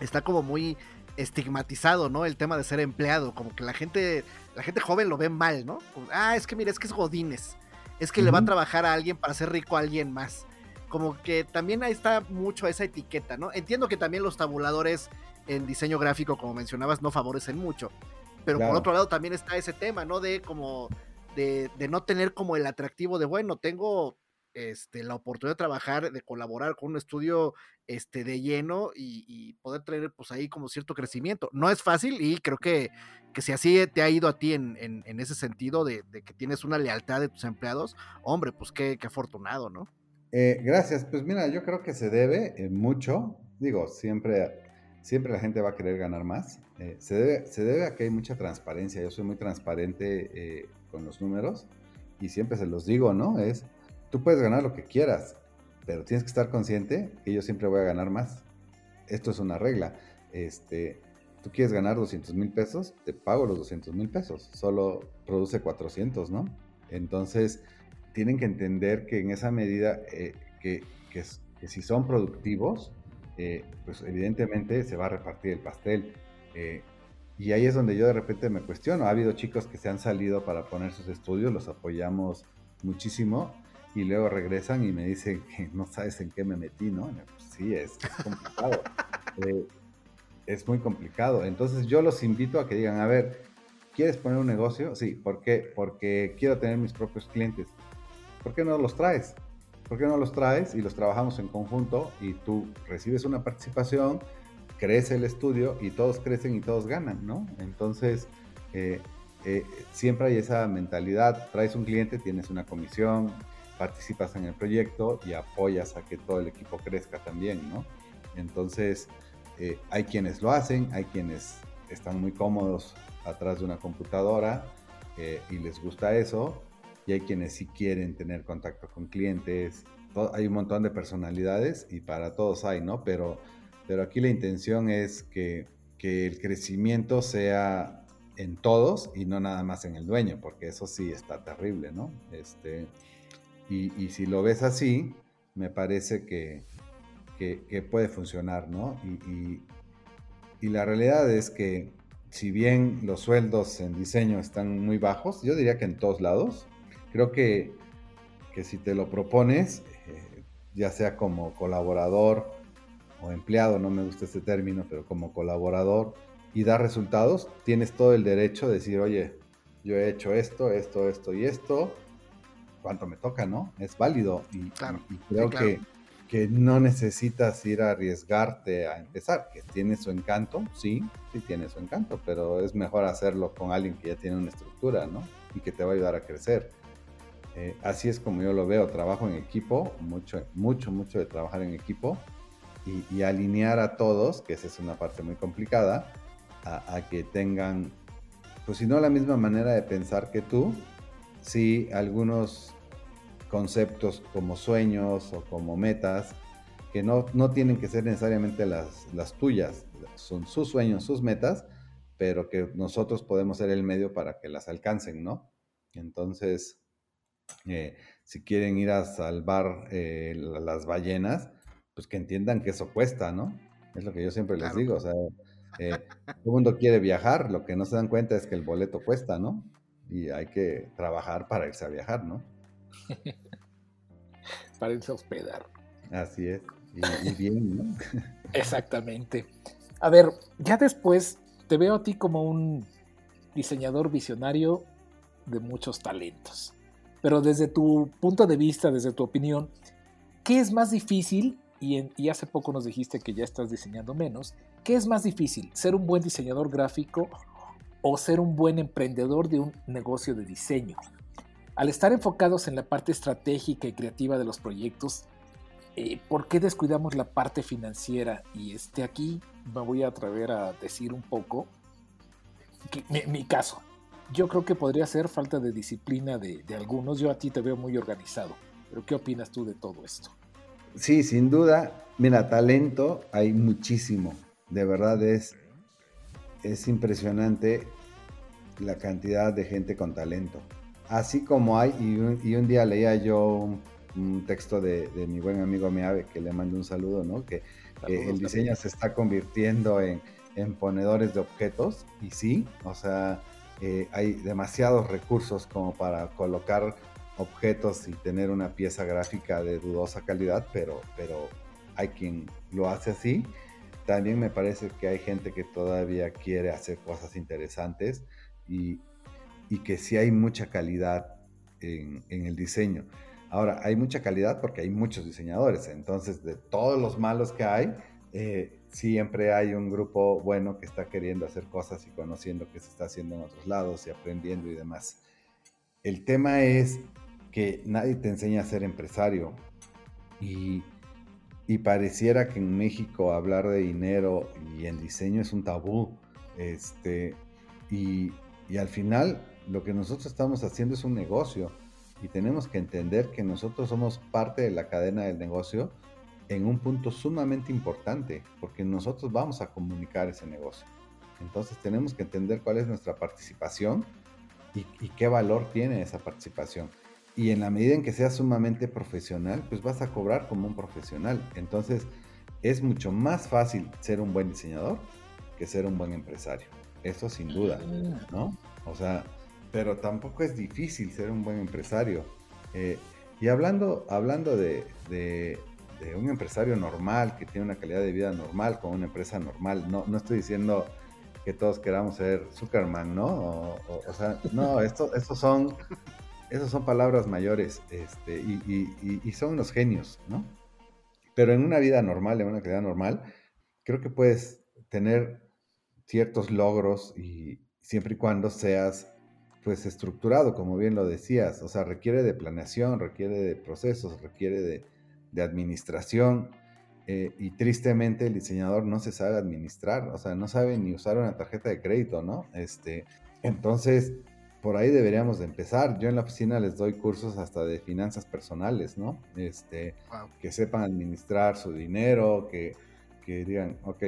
está como muy estigmatizado, ¿no? El tema de ser empleado, como que la gente, la gente joven lo ve mal, ¿no? ah, es que mira, es que es Godines, es que le va a trabajar a alguien para ser rico a alguien más. Como que también ahí está mucho esa etiqueta, ¿no? Entiendo que también los tabuladores en diseño gráfico, como mencionabas, no favorecen mucho. Pero por otro lado también está ese tema, ¿no? De como, de, no tener como el atractivo de, bueno, tengo este, la oportunidad de trabajar, de colaborar con un estudio este, de lleno y, poder tener pues ahí como cierto crecimiento. No es fácil y creo que, que si así te ha ido a ti en, en, ese sentido de, que tienes una lealtad de tus empleados, hombre, pues qué, qué afortunado, ¿no? Eh, gracias, pues mira, yo creo que se debe eh, mucho, digo, siempre siempre la gente va a querer ganar más. Eh, se, debe, se, debe, a que hay mucha transparencia. Yo soy muy transparente con los números y siempre se los digo, ¿no? Es, tú puedes ganar lo que quieras, pero tienes que estar consciente que yo siempre voy a ganar más. Esto es una regla. Este, tú quieres ganar 200 mil pesos, te pago los 200 mil pesos. Solo produce 400, ¿no? Entonces, tienen que entender que en esa medida, eh, que, que si son productivos, eh, pues evidentemente se va a repartir el pastel. Eh, Y ahí es donde yo de repente me cuestiono. Ha habido chicos que se han salido para poner sus estudios, los apoyamos muchísimo y luego regresan y me dicen que no sabes en qué me metí, ¿no? Pues sí, es, complicado. Eh, es muy complicado. Entonces yo los invito a que digan, a ver, ¿quieres poner un negocio? Sí, ¿por qué? Porque quiero tener mis propios clientes. ¿Por qué no los traes? ¿Por qué no los traes y los trabajamos en conjunto y tú recibes una participación, crece el estudio y todos crecen y todos ganan, ¿no? Entonces, eh, eh, siempre hay esa mentalidad, traes un cliente, tienes una comisión, participas en el proyecto y apoyas a que todo el equipo crezca también, ¿no? Entonces, eh, hay quienes lo hacen, hay quienes están muy cómodos atrás de una computadora eh, y les gusta eso, y hay quienes sí quieren tener contacto con clientes. hay un montón de personalidades y para todos hay, ¿no? Pero, pero aquí la intención es que, que el crecimiento sea en todos y no nada más en el dueño, porque eso sí está terrible, ¿no? Este, y, si lo ves así, me parece que, que, puede funcionar, ¿no? Y, y, la realidad es que si bien los sueldos en diseño están muy bajos, yo diría que en todos lados, creo que, que si te lo propones, eh, ya sea como colaborador o empleado, no me gusta este término, pero como colaborador y da resultados, tienes todo el derecho de decir, oye, yo he hecho esto, esto, esto y esto, ¿cuánto me toca, no? Es válido y, creo que que no necesitas ir a arriesgarte a empezar, que tiene su encanto, sí, sí tiene su encanto, pero es mejor hacerlo con alguien que ya tiene una estructura, ¿no? Y que te va a ayudar a crecer. Eh, así es como yo lo veo, trabajo en equipo, mucho, mucho, mucho de trabajar en equipo y, alinear a todos, que esa es una parte muy complicada, a, a, que tengan, pues si no la misma manera de pensar que tú, sí algunos conceptos como sueños o como metas que no, no tienen que ser necesariamente las, las tuyas, son sus sueños, sus metas, pero que nosotros podemos ser el medio para que las alcancen, ¿no? Entonces, eh, si quieren ir a salvar eh, las ballenas, pues que entiendan que eso cuesta, ¿no? Es lo que yo siempre les digo, o sea, eh, todo el mundo quiere viajar, lo que no se dan cuenta es que el boleto cuesta, ¿no? Y hay que trabajar para irse a viajar, ¿no? Para irse a hospedar. Así es. Y, bien, ¿no? Exactamente. A ver, ya después te veo a ti como un diseñador visionario de muchos talentos. Pero desde tu punto de vista, desde tu opinión, ¿qué es más difícil? Y, y, hace poco nos dijiste que ya estás diseñando menos. ¿Qué es más difícil? ¿Ser un buen diseñador gráfico o ser un buen emprendedor de un negocio de diseño? Al estar enfocados en la parte estratégica y creativa de los proyectos, eh, ¿por qué descuidamos la parte financiera? Y este aquí me voy a atrever a decir un poco mi, caso. Yo creo que podría ser falta de disciplina de, de algunos. Yo a ti te veo muy organizado. Pero ¿qué opinas tú de todo esto? Sí, sin duda. Mira, talento hay muchísimo. De verdad es, es impresionante la cantidad de gente con talento así como hay, y un, día leía yo un, texto de, mi buen amigo Meave, que le mando un saludo, ¿no? Que, el diseño se está convirtiendo en, ponedores de objetos, y sí, o sea, eh, hay demasiados recursos como para colocar objetos y tener una pieza gráfica de dudosa calidad, pero, pero hay quien lo hace así. También me parece que hay gente que todavía quiere hacer cosas interesantes y, y que sí hay mucha calidad en, el diseño. Ahora, hay mucha calidad porque hay muchos diseñadores, entonces de todos los malos que hay, eh, siempre hay un grupo bueno que está queriendo hacer cosas y conociendo qué se está haciendo en otros lados y aprendiendo y demás. El tema es que nadie te enseña a ser empresario y, y pareciera que en México hablar de dinero y en diseño es un tabú. Este, y, y al final lo que nosotros estamos haciendo es un negocio y tenemos que entender que nosotros somos parte de la cadena del negocio en un punto sumamente importante, porque nosotros vamos a comunicar ese negocio. Entonces tenemos que entender cuál es nuestra participación y, qué valor tiene esa participación. Y en la medida en que seas sumamente profesional, pues vas a cobrar como un profesional. Entonces es mucho más fácil ser un buen diseñador que ser un buen empresario. eso sin duda, Mm. ¿no? O sea, pero tampoco es difícil ser un buen empresario. Eh, y hablando, hablando de, de- de un empresario normal, que tiene una calidad de vida normal, con una empresa normal, no, no estoy diciendo que todos queramos ser Zuckerman, ¿no? O, o- o sea, no, esto, estos son, estos son palabras mayores este, y, son unos genios, ¿no? Pero en una vida normal, en una calidad normal, creo que puedes tener ciertos logros y siempre y cuando seas pues estructurado, como bien lo decías, o sea, requiere de planeación, requiere de procesos, requiere de, de administración eh, y tristemente el diseñador no se sabe administrar, o sea, no sabe ni usar una tarjeta de crédito, ¿no? Este, entonces, por ahí deberíamos de empezar. Yo en la oficina les doy cursos hasta de finanzas personales, ¿no? Este, Wow. que sepan administrar su dinero, que, que digan, ok,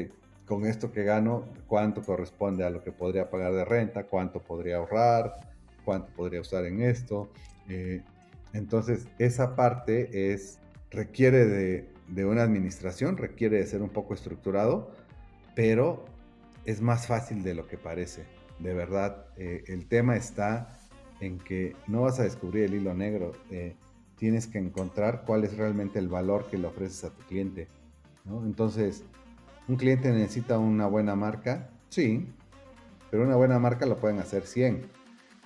con esto que gano, cuánto corresponde a lo que podría pagar de renta, cuánto podría ahorrar, cuánto podría usar en esto. Eh, entonces, esa parte es, requiere de, de una administración, requiere de ser un poco estructurado, pero es más fácil de lo que parece. De verdad, eh, el tema está en que no vas a descubrir el hilo negro. eh, tienes que encontrar cuál es realmente el valor que le ofreces a tu cliente. Entonces, ¿un cliente necesita una buena marca? Sí, pero una buena marca lo pueden hacer 100.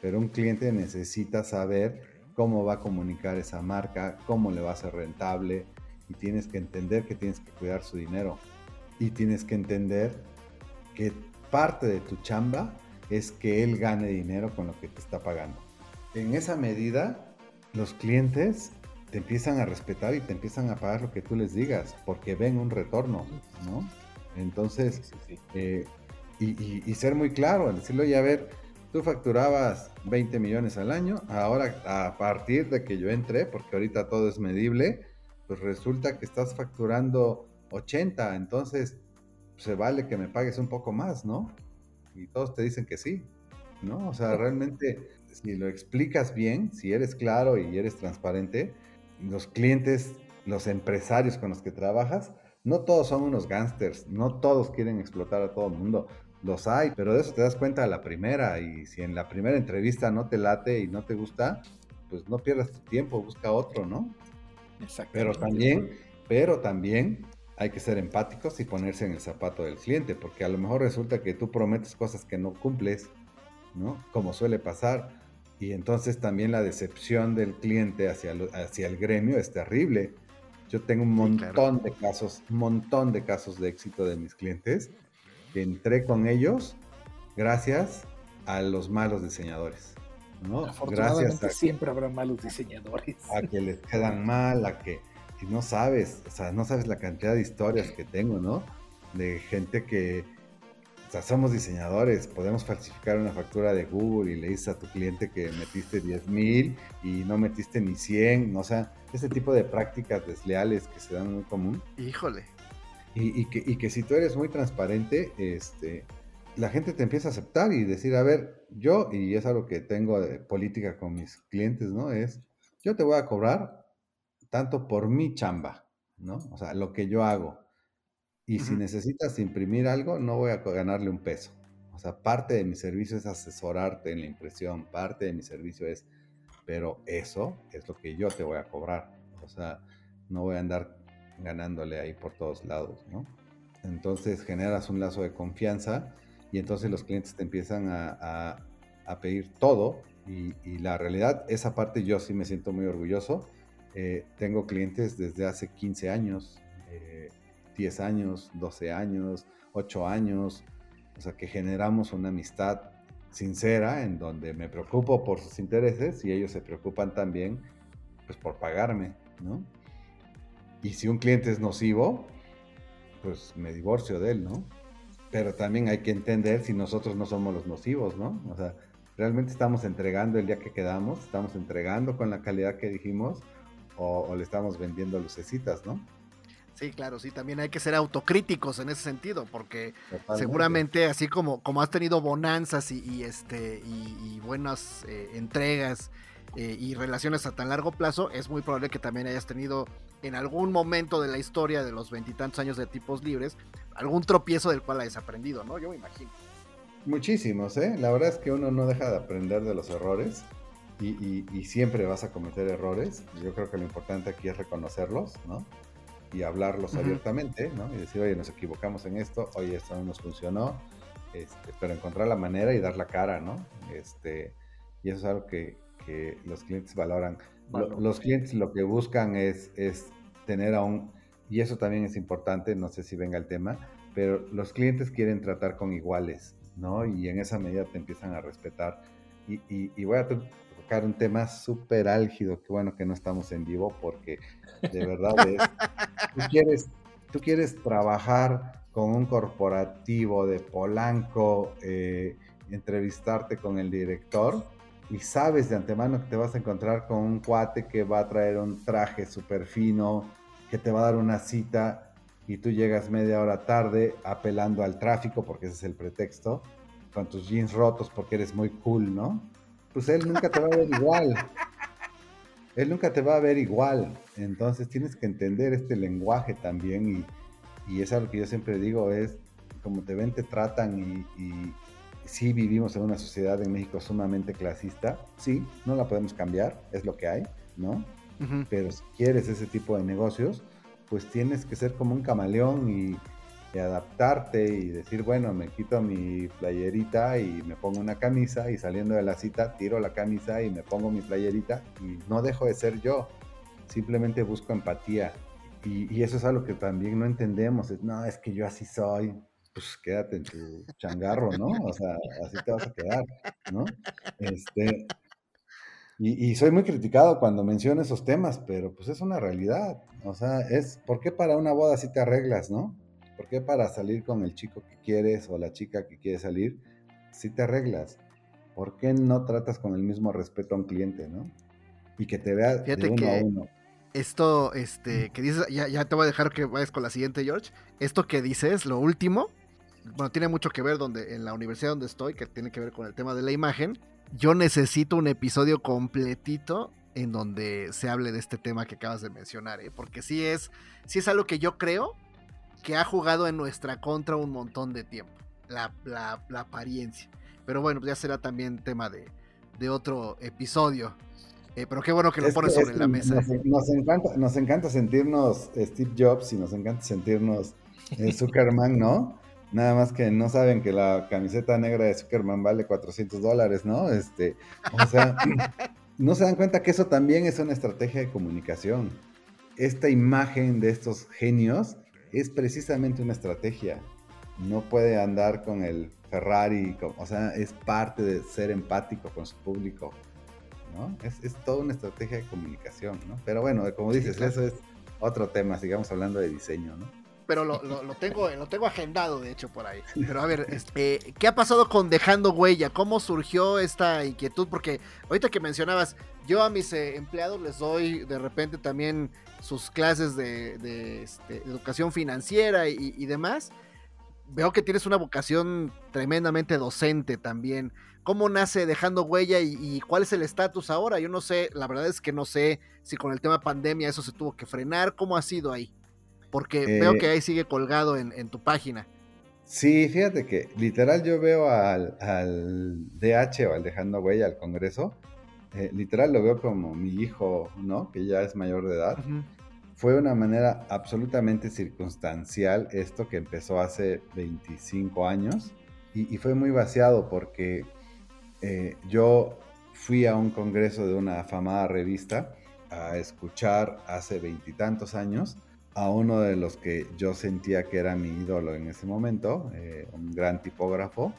Pero un cliente necesita saber cómo va a comunicar esa marca, cómo le va a ser rentable y tienes que entender que tienes que cuidar su dinero y tienes que entender que parte de tu chamba es que él gane dinero con lo que te está pagando. En esa medida, los clientes te empiezan a respetar y te empiezan a pagar lo que tú les digas, porque ven un retorno, ¿no? Entonces, Sí, sí, sí. eh, y, y- y ser muy claro, decirle, oye, a ver, tú facturabas 20 millones al año, ahora a partir de que yo entré, porque ahorita todo es medible, pues resulta que estás facturando 80, entonces se vale que me pagues un poco más, ¿no? Y todos te dicen que sí, ¿no? O sea, realmente, si lo explicas bien, si eres claro y eres transparente, los clientes, los empresarios con los que trabajas, no todos son unos gángsters, no todos quieren explotar a todo el mundo. Los hay, pero de eso te das cuenta a la primera. Y si en la primera entrevista no te late y no te gusta, pues no pierdas tu tiempo, busca otro, ¿no? Exactamente. Pero también, pero también hay que ser empáticos y ponerse en el zapato del cliente, porque a lo mejor resulta que tú prometes cosas que no cumples, ¿no? Como suele pasar. Y entonces también la decepción del cliente hacia, lo- hacia el gremio es terrible. Yo tengo un Sí, claro. montón de casos, un montón de casos de éxito de mis clientes que entré con ellos gracias a los malos diseñadores, ¿no? Gracias Afortunadamente a, siempre habrá malos diseñadores. a que les quedan mal, a que y no sabes, o sea, no sabes la cantidad de historias que tengo, ¿no? De gente que, o sea, somos diseñadores, podemos falsificar una factura de Google y le dices a tu cliente que metiste 10 mil y no metiste ni 100, o sea, ese tipo de prácticas desleales que se dan muy común. Híjole. Y, y que, y que si tú eres muy transparente, este, la gente te empieza a aceptar y decir, a ver, yo, y es algo que tengo de política con mis clientes, ¿no? Es, yo te voy a cobrar tanto por mi chamba, ¿no? O sea, lo que yo hago. Y si necesitas imprimir algo, no voy a ganarle un peso. O sea, parte de mi servicio es asesorarte en la impresión, parte de mi servicio es, pero eso es lo que yo te voy a cobrar. O sea, no voy a andar ganándole ahí por todos lados, ¿no? Entonces generas un lazo de confianza y entonces los clientes te empiezan a, a- a pedir todo y, y la realidad, esa parte yo sí me siento muy orgulloso. Eh, tengo clientes desde hace 15 años, eh, 10 años, 12 años, 8 años, o sea que generamos una amistad sincera en donde me preocupo por sus intereses y ellos se preocupan también pues por pagarme, ¿no? Y si un cliente es nocivo, pues me divorcio de él, ¿no? Pero también hay que entender si nosotros no somos los nocivos, ¿no? O sea, realmente estamos entregando el día que quedamos, estamos entregando con la calidad que dijimos o, o le estamos vendiendo lucecitas, ¿no? Sí, claro, sí, también hay que ser autocríticos en ese sentido, porque Totalmente. seguramente así como, como has tenido bonanzas y, y, este y, y buenas eh, entregas eh, y relaciones a tan largo plazo, es muy probable que también hayas tenido en algún momento de la historia de los veintitantos años de tipos libres algún tropiezo del cual hayas aprendido, ¿no? Yo me imagino. Muchísimos, ¿eh? La verdad es que uno no deja de aprender de los errores y, siempre vas a cometer errores. Yo creo que lo importante aquí es reconocerlos, ¿no? Y hablarlos abiertamente, ¿no? Y decir, oye, nos equivocamos en esto, oye, esto no nos funcionó, este, pero encontrar la manera y dar la cara, ¿no? Este, y eso es algo que, los clientes valoran. los clientes lo que buscan es, es tener a un, y eso también es importante, no sé si venga el tema, pero los clientes quieren tratar con iguales, ¿no? Y en esa medida te empiezan a respetar. Y, y, voy a tocar un tema súper álgido, que bueno que no estamos en vivo, porque de verdad es, tú quieres, tú quieres trabajar con un corporativo de Polanco, eh, entrevistarte con el director y sabes de antemano que te vas a encontrar con un cuate que va a traer un traje súper fino, que te va a dar una cita y tú llegas media hora tarde apelando al tráfico, porque ese es el pretexto, con tus jeans rotos porque eres muy cool, ¿no? Pues él nunca te va a ver igual. Él nunca te va a ver igual. Entonces tienes que entender este lenguaje también y, y es algo que yo siempre digo, es como te ven, te tratan y, y sí vivimos en una sociedad en México sumamente clasista, sí, no la podemos cambiar, es lo que hay, ¿no? Pero si quieres ese tipo de negocios, pues tienes que ser como un camaleón y, adaptarte y decir, bueno, me quito mi playerita y me pongo una camisa y saliendo de la cita tiro la camisa y me pongo mi playerita y no dejo de ser yo, simplemente busco empatía. Y, eso es algo que también no entendemos, es, no, es que yo así soy, pues quédate en tu changarro, ¿no? O sea, así te vas a quedar, ¿no? Este, y, soy muy criticado cuando menciono esos temas, pero pues es una realidad. O sea, es, ¿por qué para una boda sí te arreglas, no? ¿Por qué para salir con el chico que quieres o la chica que quiere salir, sí te arreglas? ¿Por qué no tratas con el mismo respeto a un cliente, no? Y que te vea de uno a uno. Esto, este, que dices, ya, ya te voy a dejar que vayas con la siguiente, George. Esto que dices, lo último, bueno, tiene mucho que ver donde, en la universidad donde estoy, que tiene que ver con el tema de la imagen yo necesito un episodio completito en donde se hable de este tema que acabas de mencionar, ¿eh? porque sí es, sí es algo que yo creo que ha jugado en nuestra contra un montón de tiempo, la, apariencia. Pero bueno, ya será también tema de, otro episodio. Eh, pero qué bueno que lo pones sobre la mesa. Nos, encanta, nos encanta sentirnos Steve Jobs y nos encanta sentirnos Zuckerman, ¿no? Nada más que no saben que la camiseta negra de Superman vale 400 dólares, ¿no? Este, o sea, no se dan cuenta que eso también es una estrategia de comunicación. Esta imagen de estos genios es precisamente una estrategia. No puede andar con el Ferrari, o sea, es parte de ser empático con su público, ¿no? Es, es toda una estrategia de comunicación, ¿no? Pero bueno, como dices, eso es otro tema, sigamos hablando de diseño, ¿no? Pero lo, tengo, lo tengo agendado, de hecho, por ahí. Pero a ver, este, ¿qué ha pasado con Dejando Huella? ¿Cómo surgió esta inquietud? Porque ahorita que mencionabas, yo a mis eh, empleados les doy de repente también sus clases de, este, educación financiera y, demás. Veo que tienes una vocación tremendamente docente también. ¿Cómo nace Dejando Huella y, y cuál es el estatus ahora? Yo no sé, la verdad es que no sé si con el tema pandemia eso se tuvo que frenar. ¿Cómo ha sido ahí? Porque veo que eh, ahí sigue colgado en, tu página. Sí, fíjate que literal yo veo al, DH o al Dejando Huella, al Congreso, eh, literal lo veo como mi hijo, ¿no? Que ya es mayor de edad. Fue una manera absolutamente circunstancial esto que empezó hace 25 años y, fue muy vaciado porque eh, yo fui a un congreso de una afamada revista a escuchar hace veintitantos años a uno de los que yo sentía que era mi ídolo en ese momento, eh, un gran tipógrafo,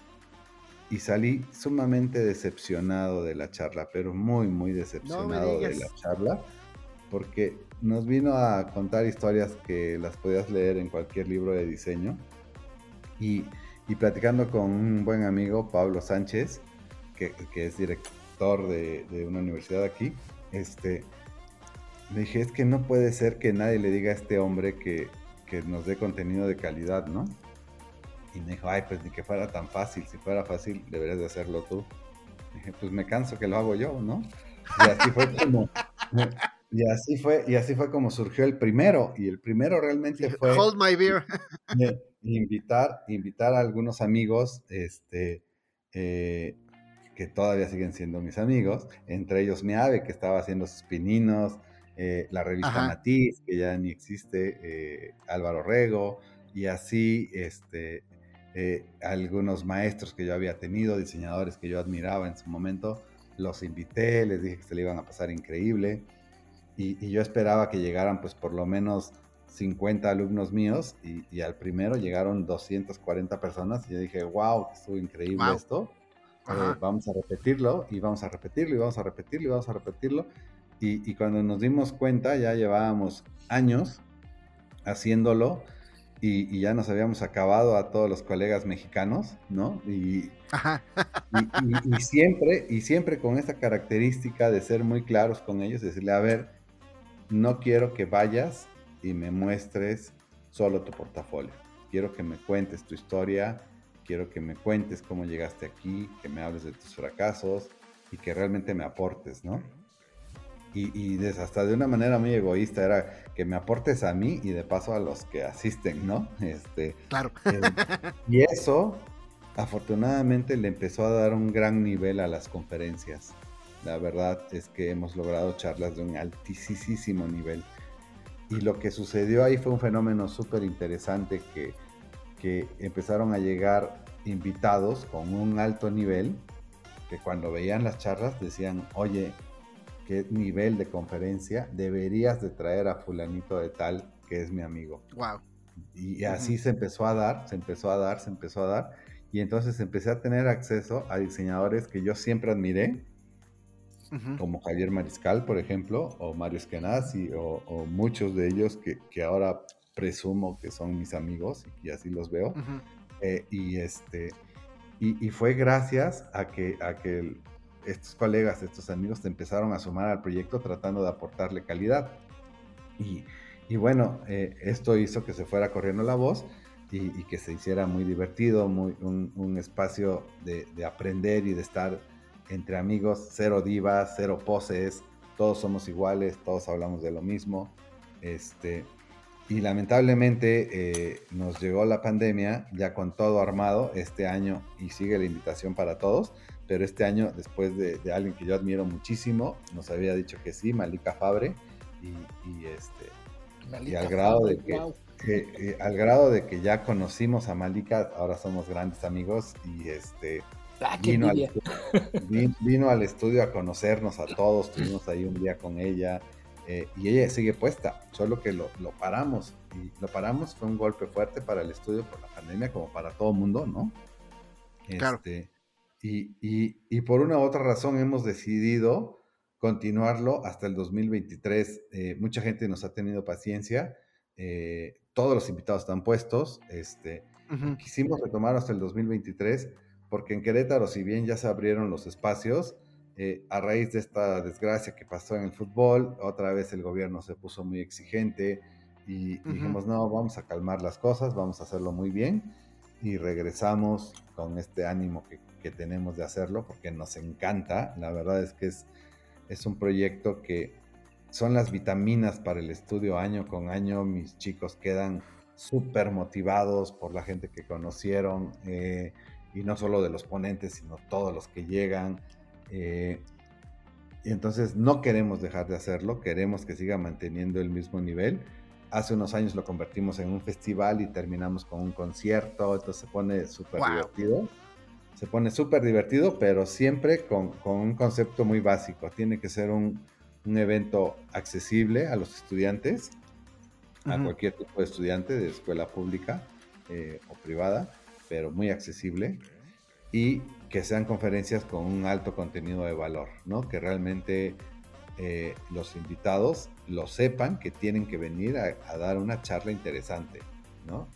y salí sumamente decepcionado de la charla, pero muy, muy decepcionado de la charla, porque nos vino a contar historias que las podías leer en cualquier libro de diseño, y, platicando con un buen amigo, Pablo Sánchez, que, es director de, de una universidad aquí, este, le dije, es que no puede ser que nadie le diga a este hombre que, nos dé contenido de calidad, ¿no? Y me dijo, ay, pues ni que fuera tan fácil, si fuera fácil deberías de hacerlo tú. dije, pues me canso que lo hago yo, ¿no? Y así fue como, y así fue, y así fue como surgió el primero, y el primero realmente fue... Hold my beer. invitar, invitar a algunos amigos, este, eh, que todavía siguen siendo mis amigos, entre ellos mi ave, que estaba haciendo sus pininos, eh, la revista Matiz, que ya ni existe, eh, Álvaro Rego, y así este, algunos maestros que yo había tenido, diseñadores que yo admiraba en su momento, los invité, les dije que se le iban a pasar increíble, y, y yo esperaba que llegaran pues por lo menos 50 alumnos míos y, al primero llegaron 240 personas y yo dije, wow, estuvo increíble esto. Eh, vamos a repetirlo y vamos a repetirlo y vamos a repetirlo y vamos a repetirlo. Y, cuando nos dimos cuenta ya llevábamos años haciéndolo y, ya nos habíamos acabado a todos los colegas mexicanos, ¿no? Y, y, siempre, y siempre con esta característica de ser muy claros con ellos, decirle, a ver, no quiero que vayas y me muestres solo tu portafolio. Quiero que me cuentes tu historia, quiero que me cuentes cómo llegaste aquí, que me hables de tus fracasos y que realmente me aportes, ¿no? Y, hasta de una manera muy egoísta era que me aportes a mí y de paso a los que asisten, ¿no? Este, claro. Eh, y eso, afortunadamente, le empezó a dar un gran nivel a las conferencias. La verdad es que hemos logrado charlas de un altísimo nivel. Y lo que sucedió ahí fue un fenómeno súper interesante que, que empezaron a llegar invitados con un alto nivel, que cuando veían las charlas decían, oye, qué nivel de conferencia, deberías de traer a fulanito de tal que es mi amigo. Wow. Y así se empezó a dar, se empezó a dar, se empezó a dar. Y entonces empecé a tener acceso a diseñadores que yo siempre admiré, como Javier Mariscal, por ejemplo, o Mario Eskenazi, o, muchos de ellos que, ahora presumo que son mis amigos y así los veo. Eh, y, este, y, fue gracias a que, a que estos colegas, estos amigos, te empezaron a sumar al proyecto tratando de aportarle calidad. Y, bueno, eh, esto hizo que se fuera corriendo la voz y, que se hiciera muy divertido, muy, un, espacio de, de aprender y de estar entre amigos, cero divas, cero poses, todos somos iguales, todos hablamos de lo mismo. Este, y lamentablemente eh, nos llegó la pandemia ya con todo armado este año y sigue la invitación para todos, pero este año después de, alguien que yo admiro muchísimo, nos había dicho que sí, Malika Fabre, y, este, y al grado de que... Eh, al grado de que ya conocimos a Malika, ahora somos grandes amigos y este Ah, vino, al, vino, al, estudio a conocernos a todos, estuvimos ahí un día con ella eh, y ella sigue puesta, solo que lo, paramos y lo paramos, fue un golpe fuerte para el estudio por la pandemia como para todo mundo, ¿no? Claro. Este, y, y, por una u otra razón hemos decidido continuarlo hasta el 2023. Eh, mucha gente nos ha tenido paciencia, eh, todos los invitados están puestos, este, quisimos retomar hasta el 2023 porque en Querétaro, si bien ya se abrieron los espacios, eh, a raíz de esta desgracia que pasó en el fútbol, otra vez el gobierno se puso muy exigente y dijimos, no, vamos a calmar las cosas, vamos a hacerlo muy bien y regresamos con este ánimo que, que tenemos de hacerlo porque nos encanta, la verdad es que es, es un proyecto que son las vitaminas para el estudio año con año, mis chicos quedan súper motivados por la gente que conocieron. Eh, y no solo de los ponentes, sino todos los que llegan. Eh, y entonces no queremos dejar de hacerlo, queremos que siga manteniendo el mismo nivel. Hace unos años lo convertimos en un festival y terminamos con un concierto, entonces se pone súper divertido. Se pone súper divertido, pero siempre con, con, un concepto muy básico. Tiene que ser un, un evento accesible a los estudiantes, a cualquier tipo de estudiante de escuela pública eh, o privada pero muy accesible y que sean conferencias con un alto contenido de valor, ¿no? Que realmente eh, los invitados lo sepan que tienen que venir a, dar una charla interesante, ¿no?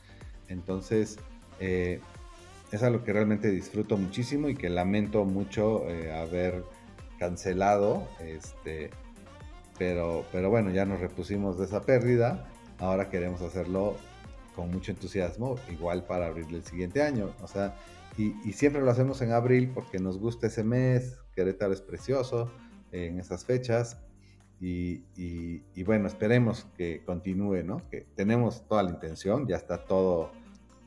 Entonces, eh, es algo que realmente disfruto muchísimo y que lamento mucho eh, haber cancelado, este, pero, pero bueno, ya nos repusimos de esa pérdida, ahora queremos hacerlo con mucho entusiasmo, igual para abril del siguiente año. O sea, y, siempre lo hacemos en abril porque nos gusta ese mes, Querétaro es precioso en esas fechas. Y, y, bueno, esperemos que continúe, ¿no? Que tenemos toda la intención, ya está todo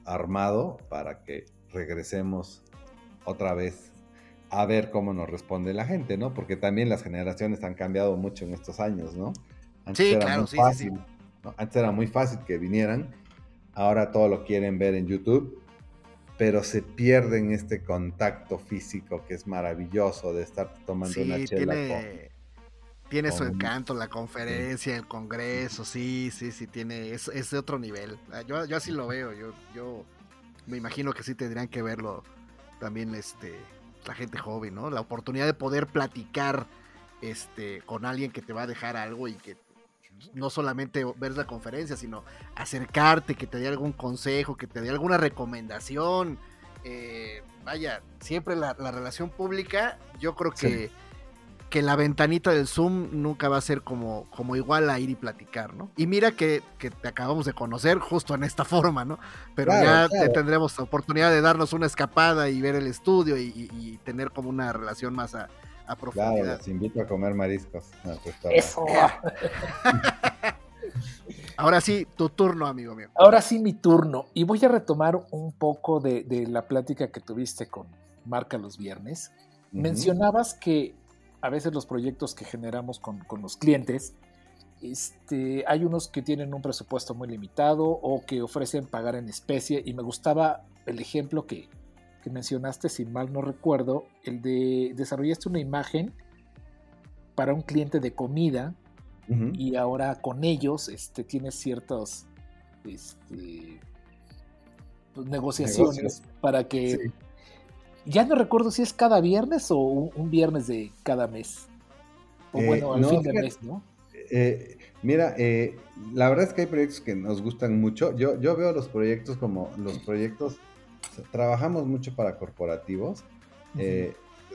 armado para que regresemos otra vez a ver cómo nos responde la gente, ¿no? Porque también las generaciones han cambiado mucho en estos años, ¿no? Antes sí, claro, sí, sí, Antes era muy fácil que vinieran, ahora todo lo quieren ver en YouTube, pero se pierden este contacto físico que es maravilloso de estar tomando una chela tiene, tiene su encanto, la conferencia, el congreso, sí, sí, sí, tiene, es, es de otro nivel. Ah, yo, yo así lo veo, yo, yo me imagino que sí tendrían que verlo también este la gente joven, ¿no? La oportunidad de poder platicar este con alguien que te va a dejar algo y que no solamente ver la conferencia, sino acercarte, que te dé algún consejo, que te dé alguna recomendación. Eh, vaya, siempre la, relación pública, yo creo que que la ventanita del Zoom nunca va a ser como, como igual a ir y platicar, ¿no? Y mira que, te acabamos de conocer justo en esta forma, ¿no? Pero ya tendremos la oportunidad de darnos una escapada y ver el estudio y, tener como una relación más a, a profundidad. Claro, les invito a comer mariscos. Eso. Ahora sí, tu turno, amigo mío. Ahora sí, mi turno. Y voy a retomar un poco de, la plática que tuviste con Marca los viernes. Mencionabas que a veces los proyectos que generamos con, los clientes, este, hay unos que tienen un presupuesto muy limitado o que ofrecen pagar en especie y me gustaba el ejemplo que, mencionaste, si mal no recuerdo, el de desarrollaste una imagen para un cliente de comida y ahora con ellos este, tienes ciertas este, pues, negociaciones para que ya no recuerdo si es cada viernes o un, viernes de cada mes. O eh, bueno, al fin de mes, ¿no? Eh, mira, eh, la verdad es que hay proyectos que nos gustan mucho. Yo, yo veo los proyectos como los proyectos, trabajamos mucho para corporativos.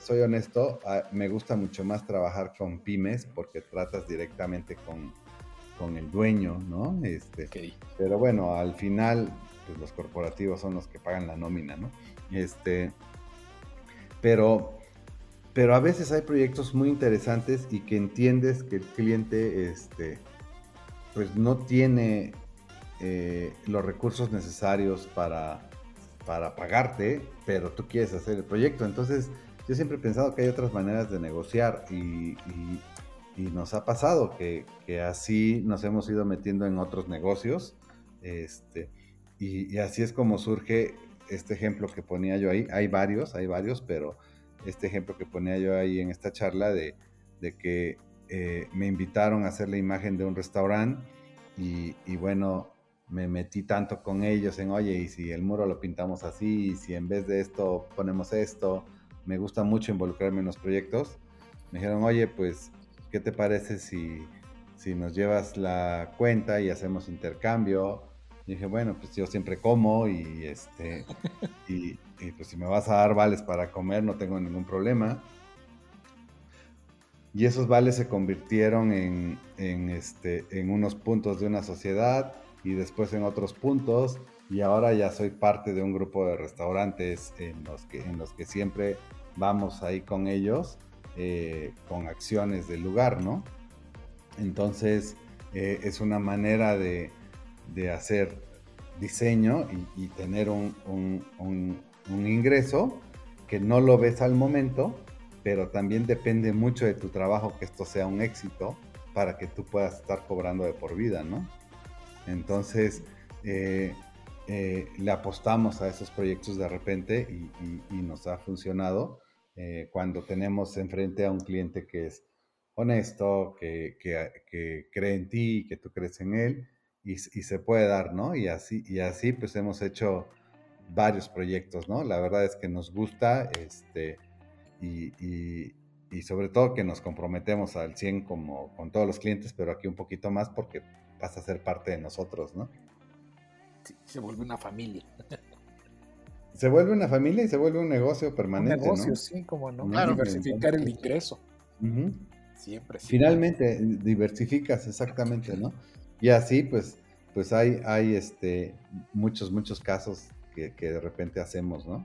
soy honesto, ah, me gusta mucho más trabajar con pymes porque tratas directamente con, con el dueño, ¿no? Este, Pero bueno, al final, pues los corporativos son los que pagan la nómina, ¿no? Este, pero, pero a veces hay proyectos muy interesantes y que entiendes que el cliente este, pues no tiene eh, los recursos necesarios para, para pagarte, pero tú quieres hacer el proyecto. Entonces, yo siempre he pensado que hay otras maneras de negociar y, nos ha pasado que, así nos hemos ido metiendo en otros negocios. Este, y, y, así es como surge este ejemplo que ponía yo ahí, hay varios, hay varios, pero este ejemplo que ponía yo ahí en esta charla de, que eh, me invitaron a hacer la imagen de un restaurante y, bueno, me metí tanto con ellos en, oye, y si el muro lo pintamos así, y si en vez de esto ponemos esto, me gusta mucho involucrarme en los proyectos. Me dijeron, oye, pues, ¿qué te parece si, si nos llevas la cuenta y hacemos intercambio? Dije, bueno, pues yo siempre como y este, y, pues si me vas a dar vales para comer no tengo ningún problema. Y esos vales se convirtieron en, este, en unos puntos de una sociedad y después en otros puntos. Y ahora ya soy parte de un grupo de restaurantes en los que, en los que siempre vamos ahí con ellos, eh, con acciones del lugar, ¿no? Entonces eh, es una manera de, de hacer diseño y, tener un, ingreso que no lo ves al momento, pero también depende mucho de tu trabajo que esto sea un éxito para que tú puedas estar cobrando de por vida, ¿no? Entonces, eh, eh, le apostamos a esos proyectos de repente y, nos ha funcionado eh, cuando tenemos enfrente a un cliente que es honesto, que, que cree en ti, que tú crees en él y, se puede dar, ¿no? Y así, y así pues hemos hecho varios proyectos, ¿no? La verdad es que nos gusta, este, y, sobre todo que nos comprometemos al 100 como con todos los clientes, pero aquí un poquito más porque vas a ser parte de nosotros, ¿no? Sí, se vuelve una familia. Se vuelve una familia y se vuelve un negocio permanente. Un negocio, sí, como no. Claro, diversificar el ingreso. Siempre. Finalmente, diversificas exactamente, ¿no? Y así, pues, pues hay, hay este, muchos, muchos casos que, de repente hacemos, ¿no?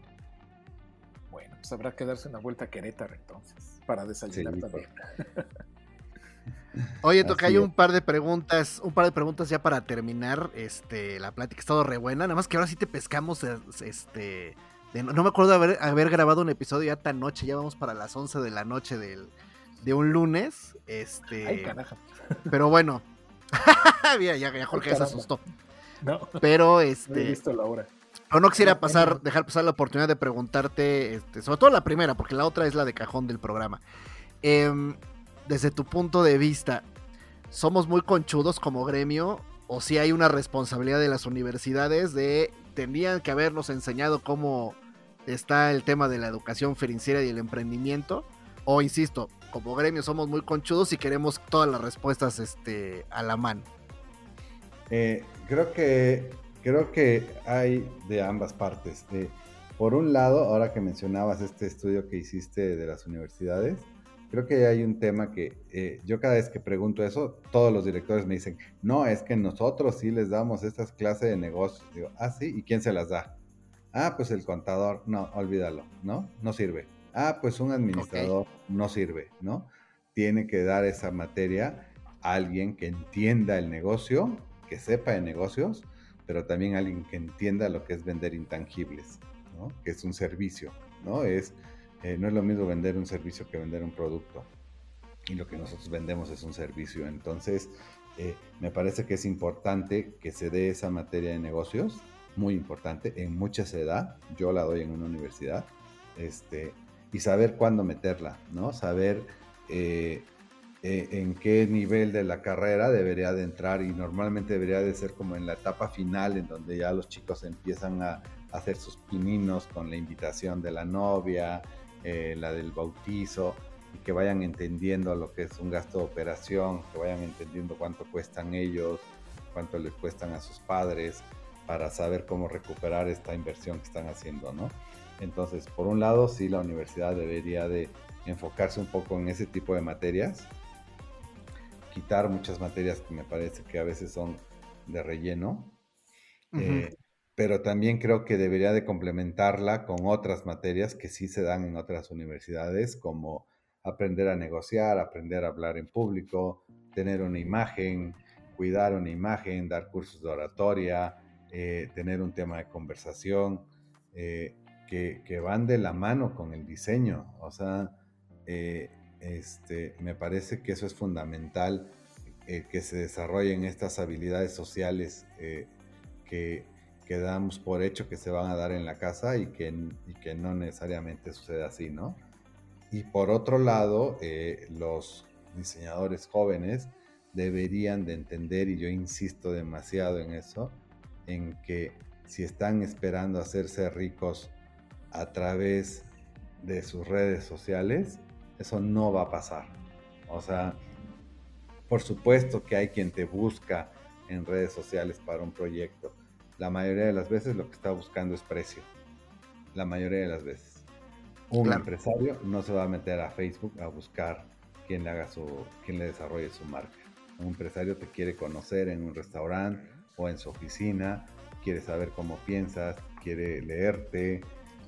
Bueno, pues habrá que darse una vuelta a Querétaro entonces, para desayunar también. Oye, toca hay un par de preguntas, un par de preguntas ya para terminar. Este, la plática ha estado re buena, nada más que ahora sí te pescamos este no, me acuerdo de haber, grabado un episodio ya tan noche, ya vamos para las 11 de la noche del, de un lunes. Este, Ay, carajo. Pero bueno, ya, ya, Jorge se asustó. No. Pero este. No he visto la hora. O no quisiera pasar, dejar pasar la oportunidad de preguntarte, este, sobre todo la primera, porque la otra es la de cajón del programa. Em, desde tu punto de vista, ¿somos muy conchudos como gremio? ¿O si hay una responsabilidad de las universidades de tenían que habernos enseñado cómo está el tema de la educación financiera y el emprendimiento? O insisto, como gremio somos muy conchudos y queremos todas las respuestas este, a la mano. Eh, creo que creo que hay de ambas partes. por un lado, ahora que mencionabas este estudio que hiciste de las universidades, creo que hay un tema que eh, yo cada vez que pregunto eso, todos los directores me dicen, no, es que nosotros sí les damos estas clases de negocios. Digo, ah, sí, ¿y quién se las da? Ah, pues el contador, no, olvídalo, ¿no? No sirve. Ah, pues un administrador no sirve, ¿no? Tiene que dar esa materia a alguien que entienda el negocio, que sepa de negocios pero también alguien que entienda lo que es vender intangibles, ¿no? que es un servicio, ¿no? Es, eh, no es lo mismo vender un servicio que vender un producto. Y lo que nosotros vendemos es un servicio. Entonces, eh, me parece que es importante que se dé esa materia de negocios, muy importante, en mucha edad, yo la doy en una universidad, este, y saber cuándo meterla, ¿no? Saber eh, en qué nivel de la carrera debería de entrar y normalmente debería de ser como en la etapa final en donde ya los chicos empiezan a, hacer sus pininos con la invitación de la novia, eh, la del bautizo y que vayan entendiendo lo que es un gasto de operación, que vayan entendiendo cuánto cuestan ellos, cuánto les cuestan a sus padres para saber cómo recuperar esta inversión que están haciendo, ¿no? Entonces, por un lado, sí, la universidad debería de enfocarse un poco en ese tipo de materias, quitar muchas materias que me parece que a veces son de relleno, eh, pero también creo que debería de complementarla con otras materias que sí se dan en otras universidades, como aprender a negociar, aprender a hablar en público, tener una imagen, cuidar una imagen, dar cursos de oratoria, eh, tener un tema de conversación, eh, que, que, van de la mano con el diseño. O sea, este, me parece que eso es fundamental, eh, que se desarrollen estas habilidades sociales eh, que, damos por hecho que se van a dar en la casa y que, que no necesariamente sucede así, ¿no? Y por otro lado, eh, los diseñadores jóvenes deberían de entender, y yo insisto demasiado en eso, en que si están esperando hacerse ricos a través de sus redes sociales, eso no va a pasar. O sea, por supuesto que hay quien te busca en redes sociales para un proyecto. La mayoría de las veces lo que está buscando es precio. La mayoría de las veces. Un empresario no se va a meter a Facebook a buscar quién le haga su, quién le desarrolle su marca. Un empresario te quiere conocer en un restaurante o en su oficina, quiere saber cómo piensas, quiere leerte,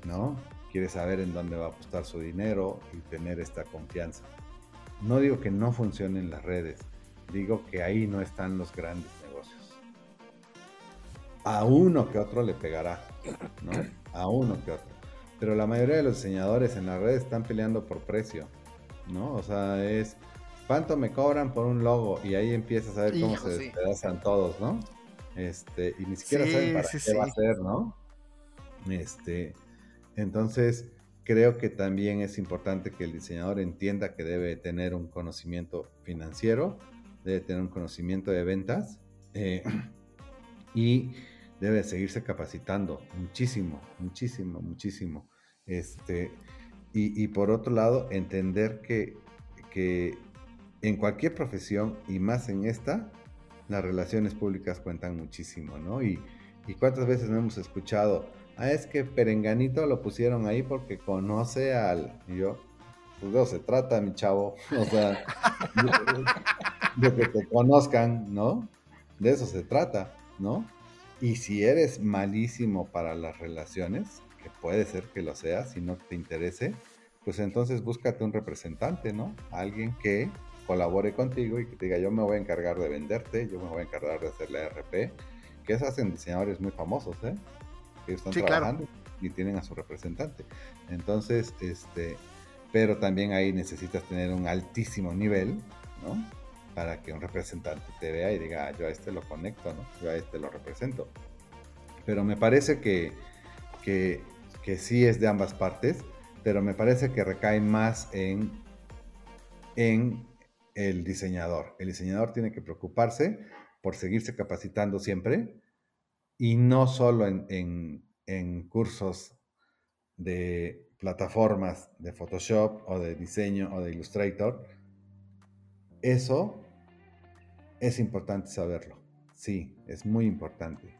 ¿no? quiere saber en dónde va a apostar su dinero y tener esta confianza. No digo que no funcionen las redes, digo que ahí no están los grandes. A uno que otro le pegará, ¿no? A uno que otro. Pero la mayoría de los diseñadores en las redes están peleando por precio, ¿no? O sea, es cuánto me cobran por un logo y ahí empiezas a ver cómo se despedazan todos, ¿no? Este, y ni siquiera saben para qué va a ser, ¿no? Este, entonces, creo que también es importante que el diseñador entienda que debe tener un conocimiento financiero, debe tener un conocimiento de ventas eh, y debe seguirse capacitando muchísimo, muchísimo, muchísimo. Este, y, por otro lado, entender que, que en cualquier profesión y más en esta, las relaciones públicas cuentan muchísimo, ¿no? Y, y cuántas veces no hemos escuchado, ah, es que Perenganito lo pusieron ahí porque conoce al... Y yo, pues de eso se trata, mi chavo. O sea, de, que te conozcan, ¿no? De eso se trata, ¿no? Y si eres malísimo para las relaciones, que puede ser que lo seas, si no te interese, pues entonces búscate un representante, ¿no? Alguien que colabore contigo y que te diga, yo me voy a encargar de venderte, yo me voy a encargar de hacer la RP, que eso hacen diseñadores muy famosos, ¿eh? que están trabajando. y tienen a su representante. Entonces, este, pero también ahí necesitas tener un altísimo nivel, ¿no? Para que un representante te vea y diga, ah, yo a este lo conecto, ¿no? Yo a este lo represento. Pero me parece que, que, que sí es de ambas partes, pero me parece que recae más en, en el diseñador. El diseñador tiene que preocuparse por seguirse capacitando siempre y no solo en, en, cursos de plataformas de Photoshop o de diseño o de Illustrator. Eso es importante saberlo. Sí, es muy importante.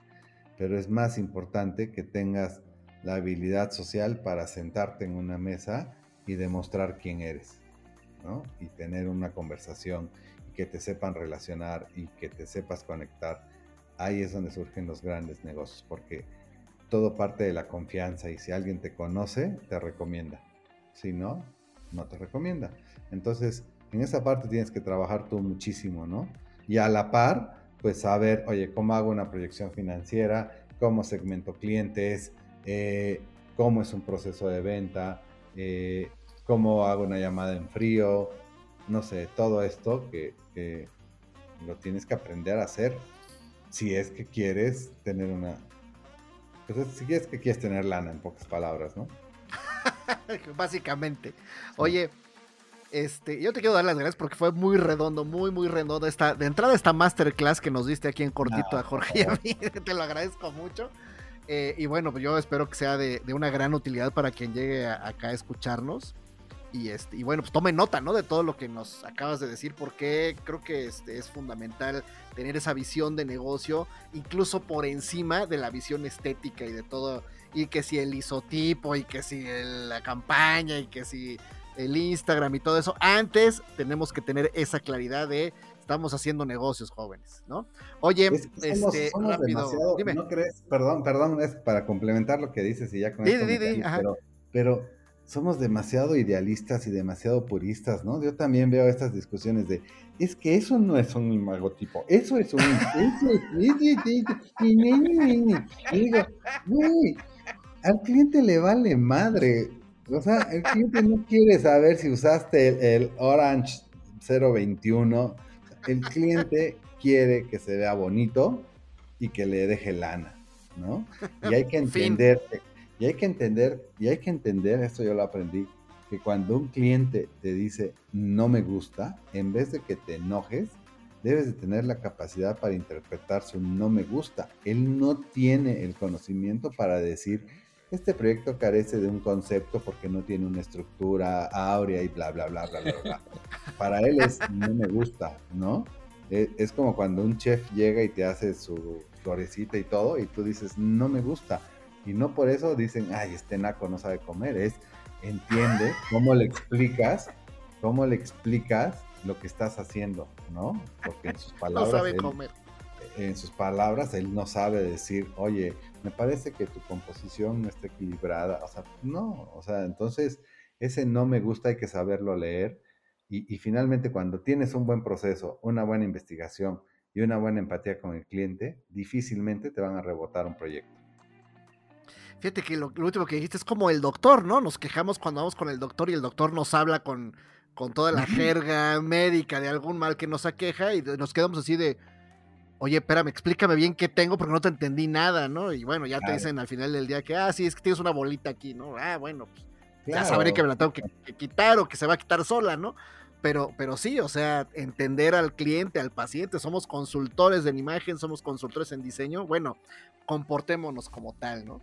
Pero es más importante que tengas la habilidad social para sentarte en una mesa y demostrar quién eres. Y tener una conversación y que te sepan relacionar y que te sepas conectar. Ahí es donde surgen los grandes negocios, porque todo parte de la confianza y si alguien te conoce, te recomienda. Si no, no te recomienda. Entonces, en esa parte tienes que trabajar tú muchísimo, ¿no? Y a la par, pues saber, oye, ¿cómo hago una proyección financiera? ¿Cómo segmento clientes? Eh, ¿Cómo es un proceso de venta? Eh, cómo hago una llamada en frío, no sé, todo esto que, lo tienes que aprender a hacer si es que quieres tener una... Pues si es que quieres tener lana, en pocas palabras, ¿no? Básicamente. Oye, este, yo te quiero dar las gracias porque fue muy redondo, muy, muy redondo. Esta, de entrada, esta masterclass que nos diste aquí en cortito a Jorge y a mí, te lo agradezco mucho. Eh, y bueno, pues yo espero que sea de, una gran utilidad para quien llegue acá a escucharnos. Y, este, y bueno, pues tome nota, ¿no? De todo lo que nos acabas de decir, porque creo que este, es fundamental tener esa visión de negocio, incluso por encima de la visión estética y de todo, y que si el isotipo, y que si la campaña, y que si el Instagram y todo eso, antes tenemos que tener esa claridad de estamos haciendo negocios jóvenes, ¿no? Oye, este, rápido, dime. ¿no crees? Perdón, perdón, es para complementar lo que dices y ya con esto pero, pero somos demasiado idealistas y demasiado puristas, ¿no? Yo también veo estas discusiones de, es que eso no es un imagotipo, eso es un... Eso es, y digo, güey, al cliente le vale madre. O sea, el cliente no quiere saber si usaste el, el Orange 021. El cliente quiere que se vea bonito y que le deje lana, ¿no? Y hay que entender... Y hay que entender, y hay que entender, esto yo lo aprendí, que cuando un cliente te dice no me gusta, en vez de que te enojes, debes de tener la capacidad para interpretar su no me gusta. Él no tiene el conocimiento para decir, este proyecto carece de un concepto porque no tiene una estructura áurea y bla, bla, bla, bla, bla, bla. Para él es no me gusta, ¿no? Es, es como cuando un chef llega y te hace su florecita y todo y tú dices, no me gusta y no por eso dicen, ay, este naco no sabe comer, es entiende cómo le explicas, cómo le explicas lo que estás haciendo, ¿no? Porque en sus palabras. no sabe comer. En sus palabras, él no sabe decir, oye, me parece que tu composición no está equilibrada. O sea, no, o sea, entonces ese no me gusta, hay que saberlo leer. Y, y finalmente, cuando tienes un buen proceso, una buena investigación y una buena empatía con el cliente, difícilmente te van a rebotar un proyecto. Fíjate que lo, último que dijiste es como el doctor, ¿no? Nos quejamos cuando vamos con el doctor y el doctor nos habla con, con toda la jerga médica de algún mal que nos aqueja y nos quedamos así de, oye, espérame, explícame bien qué tengo porque no te entendí nada, ¿no? Y bueno, ya te dicen al final del día que, ah, sí, es que tienes una bolita aquí, ¿no? Ah, bueno, pues ya sabré que me la tengo que, quitar o que se va a quitar sola, ¿no? Pero, pero sí, o sea, entender al cliente, al paciente, somos consultores en imagen, somos consultores en diseño, bueno, comportémonos como tal, ¿no?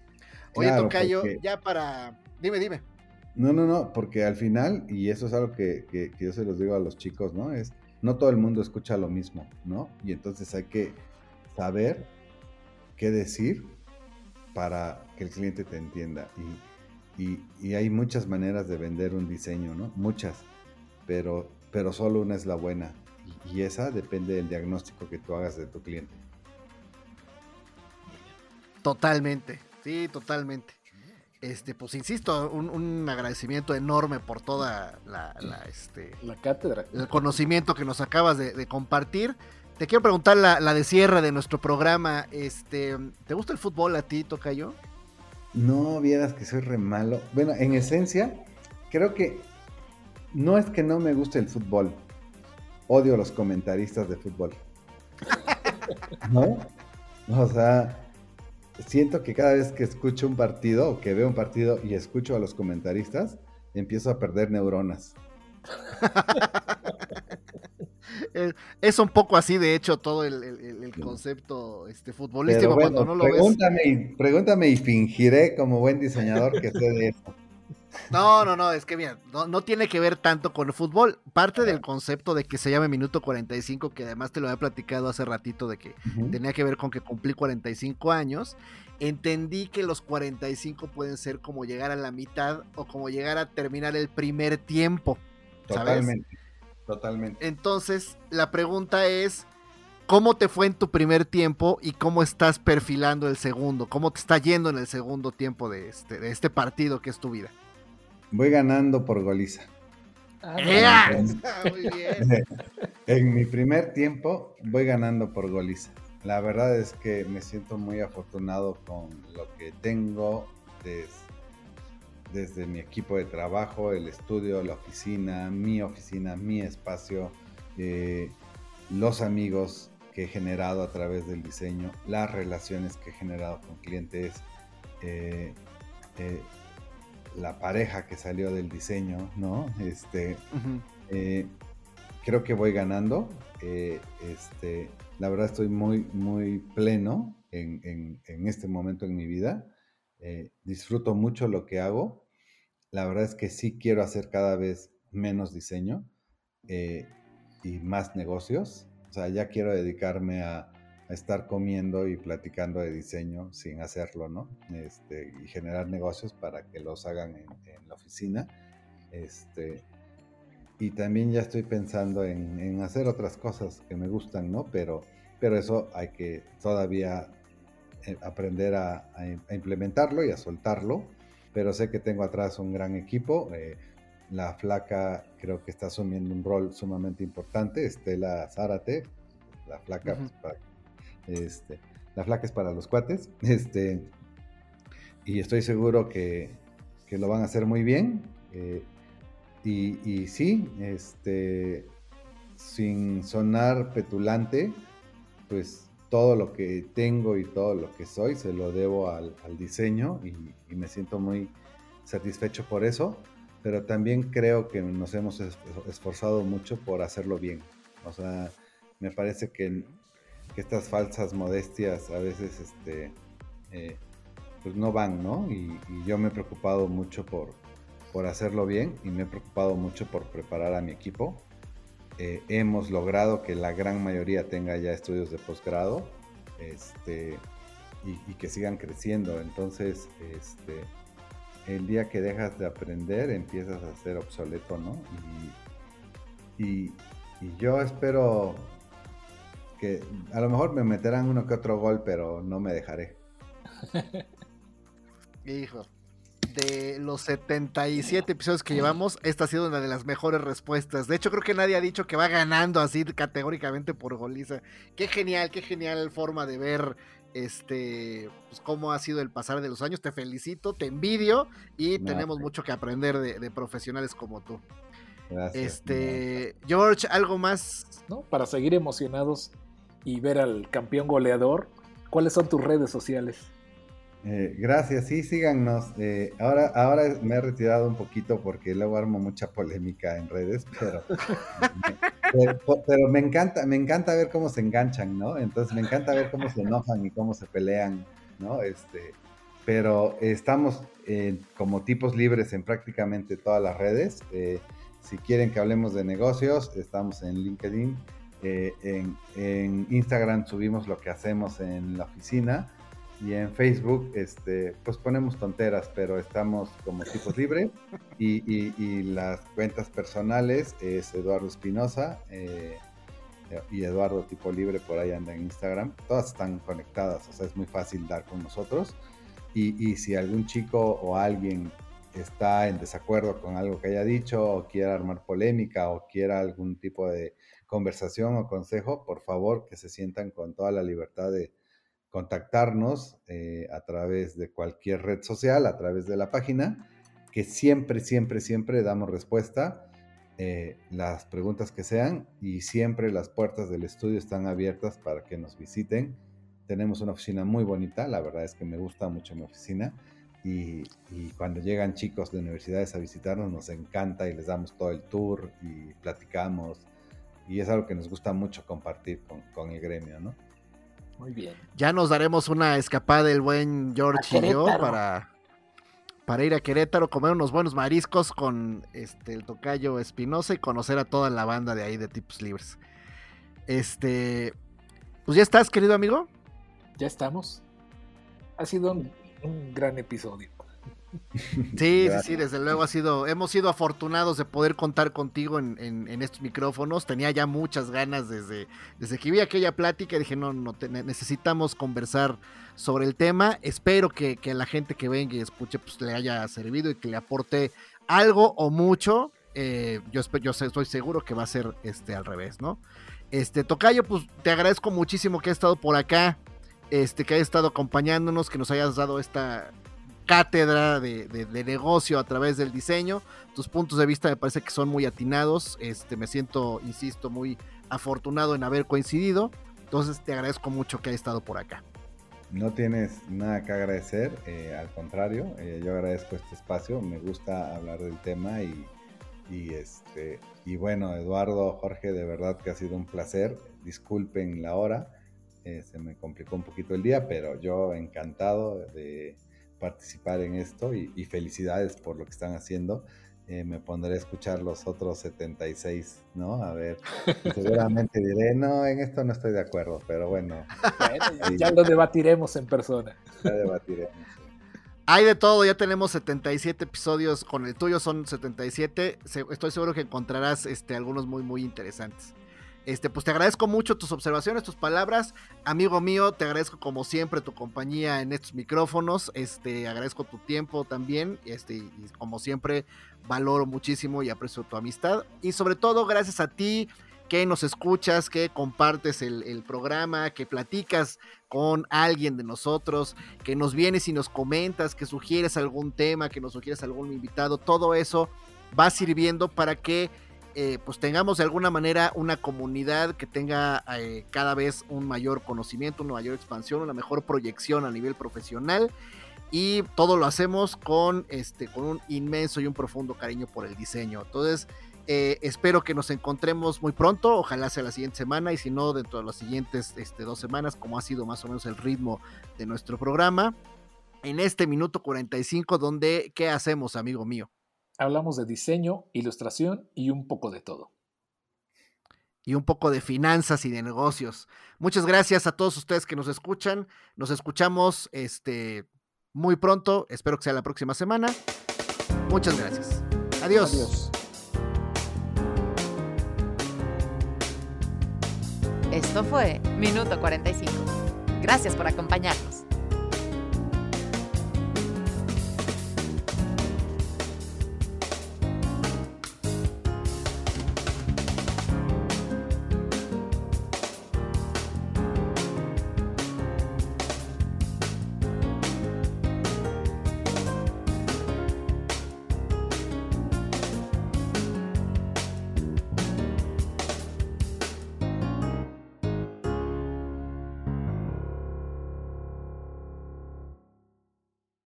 Oye, Tocayo, ya para. Dime, dime. No, no, no, porque al final, y eso es algo que, yo se los digo a los chicos, ¿no? Es, no todo el mundo escucha lo mismo, ¿no? Y entonces hay que saber qué decir para que el cliente te entienda. Y, hay muchas maneras de vender un diseño, ¿no? Muchas, pero, pero solo una es la buena. y esa depende del diagnóstico que tú hagas de tu cliente. Totalmente. Sí, totalmente. Este, pues insisto, un, agradecimiento enorme por toda la, este, la cátedra. El conocimiento que nos acabas de, compartir. Te quiero preguntar la, de cierre de nuestro programa. Este, ¿Te gusta el fútbol a ti, Tocayo? No vieras que soy re malo. Bueno, en esencia, creo que no es que no me guste el fútbol. Odio a los comentaristas de fútbol. ¿No? O sea, siento que cada vez que escucho un partido o que veo un partido y escucho a los comentaristas, empiezo a perder neuronas. es un poco así, de hecho, todo el, concepto este, futbolístico cuando no lo pregúntame, ves. Y, pregúntame y fingiré como buen diseñador que sé de eso. No, no, no, es que bien, no, tiene que ver tanto con el fútbol. Parte del concepto de que se llame minuto 45, que además te lo había platicado hace ratito de que tenía que ver con que cumplí 45 años, entendí que los 45 pueden ser como llegar a la mitad o como llegar a terminar el primer tiempo. Totalmente, totalmente. Entonces, la pregunta es, ¿cómo te fue en tu primer tiempo y cómo estás perfilando el segundo? ¿Cómo te está yendo en el segundo tiempo de este, de este partido que es tu vida? Voy ganando por goliza. Ah, Muy bien. en mi primer tiempo voy ganando por goliza. La verdad es que me siento muy afortunado con lo que tengo desde, mi equipo de trabajo, el estudio, la oficina, mi oficina, mi espacio, eh, los amigos que he generado a través del diseño, las relaciones que he generado con clientes, eh, eh, la pareja que salió del diseño, ¿no? Este, eh, creo que voy ganando. Eh, este, la verdad estoy muy, muy pleno en, este momento en mi vida. Eh, disfruto mucho lo que hago. La verdad es que sí quiero hacer cada vez menos diseño y más negocios. O sea, ya quiero dedicarme a, estar comiendo y platicando de diseño sin hacerlo, ¿no? Este, y generar negocios para que los hagan en, la oficina. Este, y también ya estoy pensando en, hacer otras cosas que me gustan, ¿no? Pero, pero eso hay que todavía eh, aprender a, implementarlo y a soltarlo. Pero sé que tengo atrás un gran equipo. Eh, la flaca creo que está asumiendo un rol sumamente importante. Estela Zárate, la flaca, pues, para este, la flaca es para los cuates. Este, y estoy seguro que, lo van a hacer muy bien. Eh, y, y, sí, este, sin sonar petulante, pues todo lo que tengo y todo lo que soy se lo debo al, diseño y, me siento muy satisfecho por eso, pero también creo que nos hemos esforzado mucho por hacerlo bien. O sea, me parece que que estas falsas modestias a veces este, eh, pues no van, ¿no? Y, yo me he preocupado mucho por, por hacerlo bien y me he preocupado mucho por preparar a mi equipo. Eh, hemos logrado que la gran mayoría tenga ya estudios de posgrado este, y, que sigan creciendo. Entonces, este, el día que dejas de aprender empiezas a ser obsoleto, ¿no? y yo espero que a lo mejor me meterán uno que otro gol, pero no me dejaré. Hijo, de los 77 episodios que llevamos, esta ha sido una de las mejores respuestas. De hecho, creo que nadie ha dicho que va ganando así categóricamente por goliza. Qué genial, qué genial forma de ver este pues, cómo ha sido el pasar de los años. Te felicito, te envidio y tenemos mucho que aprender de, profesionales como tú. Gracias. Este, George, ¿algo más? ¿No? Para seguir emocionados y ver al campeón goleador, ¿cuáles son tus redes sociales? Eh, gracias, sí, síganos. Eh, ahora, ahora me he retirado un poquito porque luego armo mucha polémica en redes, pero, pero, me encanta, me encanta ver cómo se enganchan, ¿no? Entonces me encanta ver cómo se enojan y cómo se pelean, ¿no? Este, pero estamos como tipos libres en prácticamente todas las redes. Eh, si quieren que hablemos de negocios, estamos en LinkedIn, eh, en, Instagram subimos lo que hacemos en la oficina y en Facebook este, pues ponemos tonteras, pero estamos como tipos libres y, las cuentas personales es Eduardo Espinosa eh, y Eduardo Tipo Libre por ahí anda en Instagram. Todas están conectadas, o sea, es muy fácil dar con nosotros. Y, y si algún chico o alguien está en desacuerdo con algo que haya dicho o quiera armar polémica o quiera algún tipo de conversación o consejo, por favor que se sientan con toda la libertad de, contactarnos eh, a través de cualquier red social, a través de la página, que siempre, siempre, siempre damos respuesta, eh, las preguntas que sean, y siempre las puertas del estudio están abiertas para que nos visiten. Tenemos una oficina muy bonita, la verdad es que me gusta mucho mi oficina. Y, cuando llegan chicos de universidades a visitarnos nos encanta y les damos todo el tour y platicamos y es algo que nos gusta mucho compartir con, con el gremio, ¿no? Muy bien. Ya nos daremos una escapada del buen George y yo para, para ir a Querétaro, comer unos buenos mariscos con este, el tocayo Espinosa y conocer a toda la banda de ahí de Tipos Libres. Este, pues ya estás, querido amigo. Ya estamos. Ha sido un, un gran episodio. Sí, sí, sí, desde luego ha sido, hemos sido afortunados de poder contar contigo en, estos micrófonos. Tenía ya muchas ganas desde, desde que vi aquella plática. Dije, no, no, necesitamos conversar sobre el tema. Espero que, que, la gente que venga y escuche pues le haya servido y que le aporte algo o mucho. Eh, yo, yo estoy seguro que va a ser este al revés, ¿no? Este, Tocayo, pues te agradezco muchísimo que hayas estado por acá, este, que hayas estado acompañándonos, que nos hayas dado esta cátedra de, negocio a través del diseño. Tus puntos de vista me parece que son muy atinados. Este, me siento, insisto, muy afortunado en haber coincidido. Entonces te agradezco mucho que hayas estado por acá. No tienes nada que agradecer, eh, al contrario, eh, yo agradezco este espacio, me gusta hablar del tema y, y, este, y bueno, Eduardo, Jorge, de verdad que ha sido un placer, disculpen la hora, eh, se me complicó un poquito el día, pero yo encantado de, participar en esto y, felicidades por lo que están haciendo. Eh, me pondré a escuchar los otros 76, ¿no? A ver, seguramente diré, no, en esto no estoy de acuerdo, pero bueno. ya lo debatiremos en persona. Ya debatiremos. Hay de todo, ya tenemos 77 episodios, con el tuyo son 77, estoy seguro que encontrarás este, algunos muy, muy interesantes. Este, pues te agradezco mucho tus observaciones, tus palabras. Amigo mío, te agradezco como siempre tu compañía en estos micrófonos. Este, agradezco tu tiempo también. Este, y como siempre, valoro muchísimo y aprecio tu amistad. Y sobre todo, gracias a ti que nos escuchas, que compartes el, el programa, que platicas con alguien de nosotros, que nos vienes y nos comentas, que sugieres algún tema, que nos sugieres algún invitado. Todo eso va sirviendo para que eh, pues tengamos de alguna manera una comunidad que tenga eh, cada vez un mayor conocimiento, una mayor expansión, una mejor proyección a nivel profesional y todo lo hacemos con, este, con un inmenso y un profundo cariño por el diseño. Entonces, eh, espero que nos encontremos muy pronto, ojalá sea la siguiente semana y si no, dentro de las siguientes este, dos semanas, como ha sido más o menos el ritmo de nuestro programa. En este minuto 45, donde, ¿qué hacemos, amigo mío? Hablamos de diseño, ilustración y un poco de todo. Y un poco de finanzas y de negocios. Muchas gracias a todos ustedes que nos escuchan. Nos escuchamos este, muy pronto. Espero que sea la próxima semana. Muchas gracias. Adiós. Adiós. Esto fue Minuto 45. Gracias por acompañarnos.